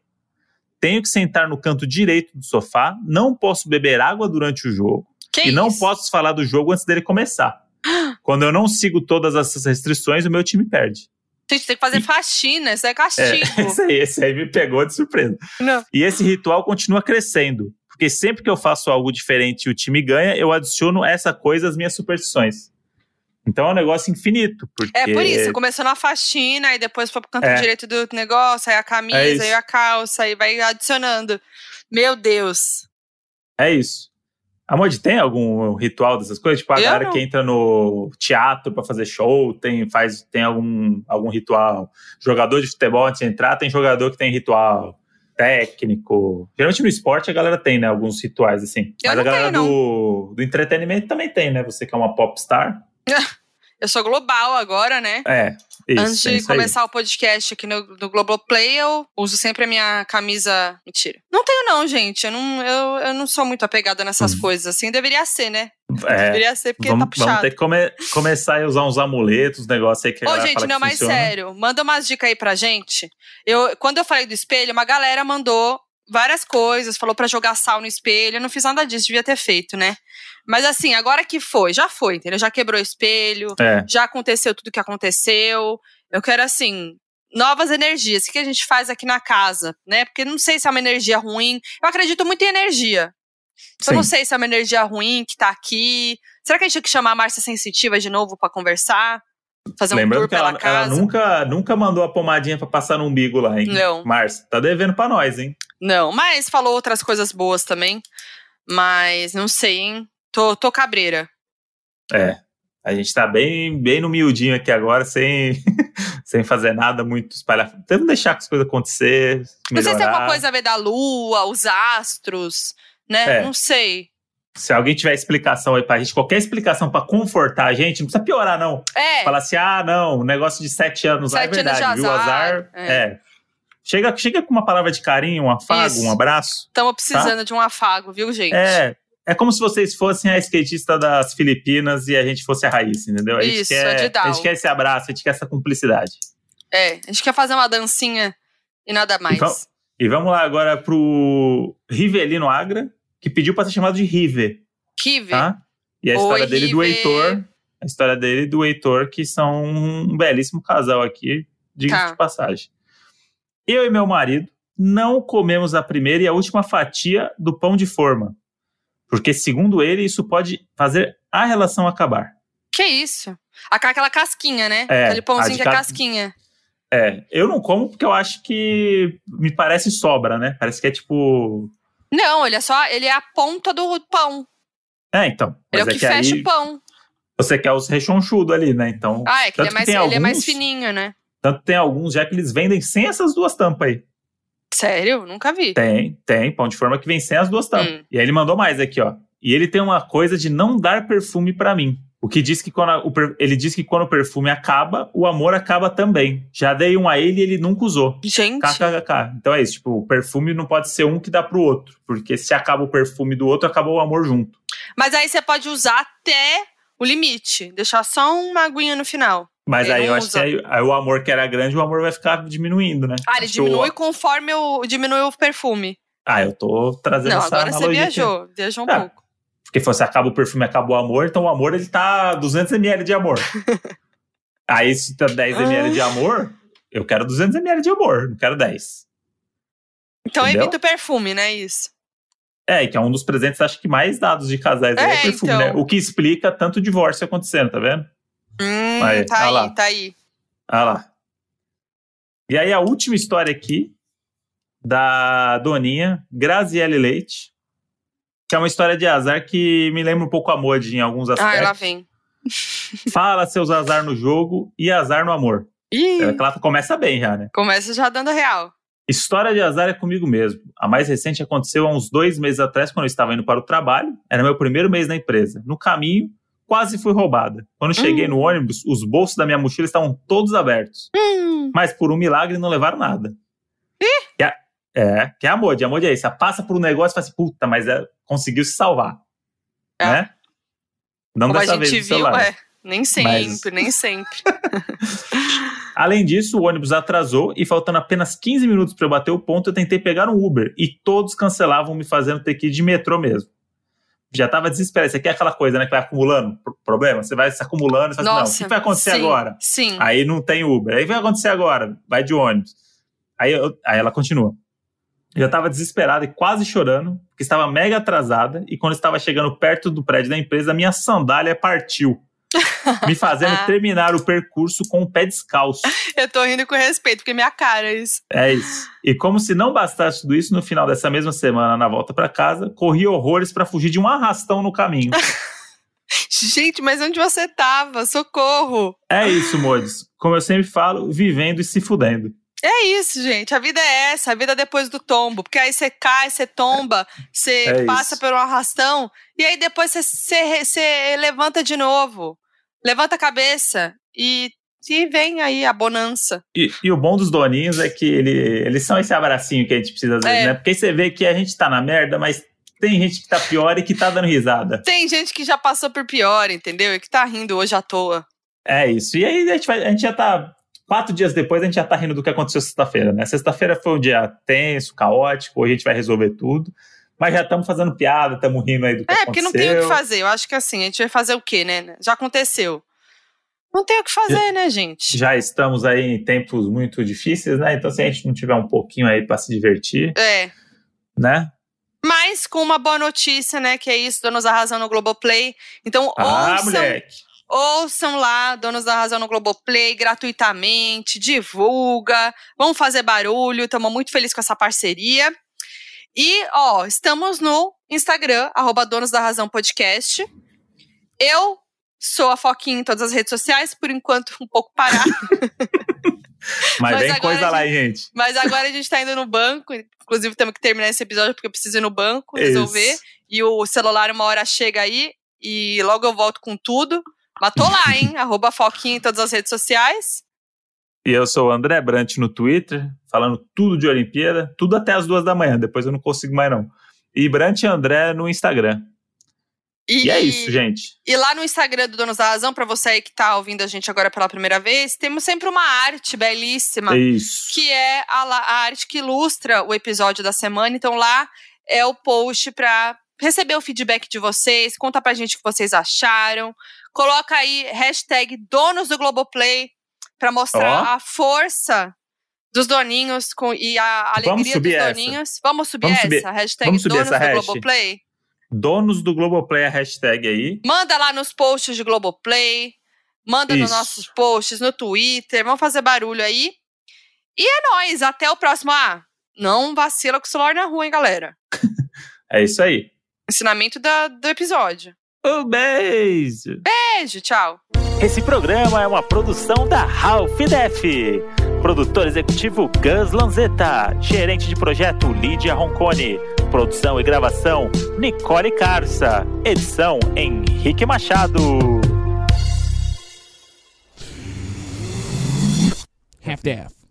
tenho que sentar no canto direito do sofá, não posso beber água durante o jogo Que e não isso? posso falar do jogo antes dele começar. quando eu não sigo todas essas restrições, o meu time perde. Gente, tem que fazer faxina, isso é É, castigo. esse, aí, esse aí me pegou de surpresa. Não. E esse ritual continua crescendo. Porque sempre que eu faço algo diferente e o time ganha, eu adiciono essa coisa às minhas superstições. Então é um negócio infinito. Porque... É por isso, começou na faxina, aí depois foi pro canto É. direito do negócio, aí a camisa, É aí a calça, aí vai adicionando. Meu Deus. É isso. Amor, tem algum ritual dessas coisas? Tipo, a Eu galera não. que entra no teatro pra fazer show, tem, faz, tem algum, algum ritual. Jogador de futebol, antes de entrar, tem jogador que tem ritual. Técnico. Geralmente no esporte a galera tem, né? Alguns rituais, assim. Eu Mas a galera tenho, do, do entretenimento também tem, né? Você que é uma popstar. Eu sou global agora, né? É. Isso, Antes é de aí. começar o podcast aqui no, no Globoplay, eu uso sempre a minha camisa. Mentira. Não tenho, não, gente. Eu não, eu, eu não sou muito apegada nessas Uhum. coisas assim. Deveria ser, né? É. Deveria ser, porque Vamos, tá puxado. vamos ter que come- começar a usar uns amuletos, negócios aí que Ô, gente, não, mas funciona. sério, manda umas dicas aí pra gente. Eu, quando eu falei do espelho, uma galera mandou várias coisas, falou pra jogar sal no espelho. Eu não fiz nada disso, devia ter feito, né? Mas assim, agora que foi, já foi, entendeu? Já quebrou o espelho, É. já aconteceu tudo que aconteceu. Eu quero, assim, novas energias. O que a gente faz aqui na casa, né? Porque não sei se é uma energia ruim. Eu acredito muito em energia. Eu não Sim. sei se é uma energia ruim que tá aqui. Será que a gente tinha que chamar a Márcia Sensitiva de novo pra conversar? Fazer um Lembrando tour que pela ela, ela casa? nunca, nunca mandou a pomadinha pra passar no umbigo lá, hein? Não. Márcia, tá devendo pra nós, hein? Não, mas falou outras coisas boas também. Mas não sei, hein? Tô, tô cabreira. É. A gente tá bem, bem no miudinho aqui agora, sem, sem fazer nada muito espalhar. Temos deixar as coisas acontecer. Não sei se tem alguma coisa a ver da lua, os astros, né? É. Não sei. Se alguém tiver explicação aí pra gente, qualquer explicação pra confortar a gente, não precisa piorar, não. É, Falar assim, ah, não, negócio de sete anos lá é Sete anos verdade, de viu? azar, Azar. é. É. Chega, chega com uma palavra de carinho, um afago, Isso. um abraço. estamos precisando de um afago, viu, gente? Tá. É. É como se vocês fossem a skatista das Filipinas e a gente fosse a Raíssa, entendeu? A gente Isso, quer, a de Down. a gente quer esse abraço, a gente quer essa cumplicidade. É, a gente quer fazer uma dancinha e nada mais. Então- E vamos lá agora pro Rivelino Agra, que pediu pra ser chamado de Rive, Kive. tá? E a Oi, história dele e do. Heitor, a história dele e do Heitor, que são um belíssimo casal aqui, diga Tá. de passagem. Eu e meu marido não comemos a primeira e a última fatia do pão de forma, porque segundo ele isso pode fazer a relação acabar. Que isso? Aquela casquinha, né? É, Aquele pãozinho que é ca- casquinha. É, eu não como porque eu acho que me parece sobra, né? Parece que é tipo. Não, ele é só. Ele é a ponta do pão. É, então. Ele é o que, fecha aí o pão. você quer os rechonchudos ali, né? Então. Ah, é que, ele é, que mais, tem ele é mais alguns- fininho, né? Tanto tem alguns já que eles vendem sem essas duas tampas aí. Sério? Nunca vi. Tem, tem, pão de forma que vem sem as duas tampas. Hum. E aí ele mandou mais aqui, ó. E ele tem uma coisa de não dar perfume pra mim. O que diz que quando a- o ele diz que quando o perfume acaba, o amor acaba também. Já dei um a ele e ele nunca usou. Gente. KKK. Então é isso, tipo, o perfume não pode ser um que dá pro outro, porque se acaba o perfume do outro, acabou o amor junto. Mas aí você pode usar até o limite. Deixar só uma aguinha no final. Mas Ele aí eu acho que usa. aí, aí o amor que era grande, o amor vai ficar diminuindo, né? Ah, ele que o- diminui conforme o, diminui o perfume. Ah, eu tô trazendo Não, essa agora você analogia aqui. viajou. Viajou um Ah, pouco. Porque se acaba o perfume, acaba o amor, então o amor ele tá 200ml de amor. aí se tá 10ml de amor, eu quero 200ml de amor, não quero 10. Então entendeu? evita o perfume, né? Isso. É, que é um dos presentes, acho que mais dados de casais é, É, perfume, então. né? O que explica tanto divórcio acontecendo, tá vendo? Hum, Aí, tá olha aí, lá. tá aí. Ah lá. E aí a última história aqui da Doninha Graziele Leite, que é uma história de azar que me lembra um pouco a Mod em alguns Ah, aspectos. ela vem. Fala seus azar no jogo e azar no amor. Ih, É, Ela começa bem já, né? começa já dando real. História de azar é comigo mesmo. A mais recente aconteceu há uns dois meses atrás, quando eu estava indo para o trabalho. Era meu primeiro mês na empresa. No caminho, quase fui roubada. Quando cheguei Hum. no ônibus, os bolsos da minha mochila estavam todos abertos. Hum, Mas por um milagre não levaram nada. Que é, é, que é a Modi. A Modi é isso. Ela passa por um negócio e fala assim, puta, mas é, conseguiu se salvar. É. Né? Não como a dessa vez gente do viu, é. Nem sempre, Mas- nem sempre. Além disso, o ônibus atrasou e faltando apenas 15 minutos para eu bater o ponto, eu tentei pegar um Uber e todos cancelavam, me fazendo ter que ir de metrô mesmo. Já tava desesperado. Você quer aquela coisa, né? Que vai acumulando problema? Você vai se acumulando e fala assim, não, o que vai acontecer sim, agora? Sim. Aí não tem Uber. Aí o que vai acontecer agora? Vai de ônibus. Aí, eu, aí ela continua. Eu já estava desesperada e quase chorando, porque estava mega atrasada, e quando estava chegando perto do prédio da empresa, minha sandália partiu. Me fazendo terminar o percurso com o pé descalço. Eu tô rindo com respeito, porque é minha cara é isso. É isso. E como se não bastasse tudo isso, no final dessa mesma semana, na volta para casa, corri horrores para fugir de um arrastão no caminho. Gente, mas onde você tava? Socorro! É isso, Modes. Como eu sempre falo, vivendo e se fudendo. É isso, gente. A vida é essa, a vida é depois do tombo. Porque aí você cai, você tomba, você É passa por um arrastão, e aí depois você, você, você levanta de novo. Levanta a cabeça e, e vem aí a bonança. E, e o bom dos doninhos é que ele, eles são esse abracinho que a gente precisa às vezes, É. né? Porque aí você vê que a gente tá na merda, mas tem gente que tá pior e que tá dando risada. Tem gente que já passou por pior, entendeu? E que tá rindo hoje à toa. É isso. E aí a gente, vai- a gente já tá. Quatro dias depois a gente já tá rindo do que aconteceu sexta-feira, né? Sexta-feira foi um dia tenso, caótico, hoje a gente vai resolver tudo. Mas já estamos fazendo piada, estamos rindo aí do que É, aconteceu. porque não tem o que fazer. Eu acho que assim, a gente vai fazer o quê, né? Já aconteceu. Não tem o que fazer, né, gente? Já estamos aí em tempos muito difíceis, né? Então, se a gente não tiver um pouquinho aí para se divertir, É. né? Mas com uma boa notícia, né? Que é isso, Donos Razão no Globoplay. Então, Ah, ouçam, moleque. Ouçam lá, Donos da Razão no Globoplay, gratuitamente, divulga, vamos fazer barulho, estamos muito felizes com essa parceria. E, ó, estamos no Instagram, arroba Donos da Razão Podcast. Eu sou a Foquinha em todas as redes sociais, por enquanto um pouco parada. Mas, Mas vem agora coisa a lá, gente. Mas agora a gente tá indo no banco. Inclusive, temos que terminar esse episódio porque eu preciso ir no banco resolver. Isso. E o celular uma hora chega aí e logo eu volto com tudo. Mas tô lá, hein? Arroba Foquinha em todas as redes sociais. E eu sou o André Brant no Twitter, falando tudo de Olimpíada, tudo até as duas da manhã, depois eu não consigo mais não. E Brant André no Instagram. E é isso, gente. E lá no Instagram do Donos da Razão, pra você aí que tá ouvindo a gente agora pela primeira vez, temos sempre uma arte belíssima. Isso. que é a, a arte que ilustra o episódio da semana. Então lá é o post para receber o feedback de vocês, conta pra gente o que vocês acharam. Coloca aí hashtag donos do Globoplay pra mostrar Ó. a força dos doninhos com, e a alegria subir dos essa. doninhos. Vamos subir Vamos subir- essa? Hashtag vamos subir donos essa do hash. Globoplay? Donos do Globoplay, a hashtag aí. Manda lá nos posts de Globoplay. Manda nos Isso. nossos posts, no Twitter. Vamos fazer barulho aí. E é nóis. Até o próximo. Ah, não vacila com o celular na rua, hein, galera. É isso aí. Ensinamento da- do episódio. Um beijo. Beijo, tchau. Esse programa é uma produção da Ralph Def. Produtor executivo Gus Lanzetta. Gerente de projeto Lídia Roncone. Produção e gravação Nicole Carça. Edição Henrique Machado. Half-Death.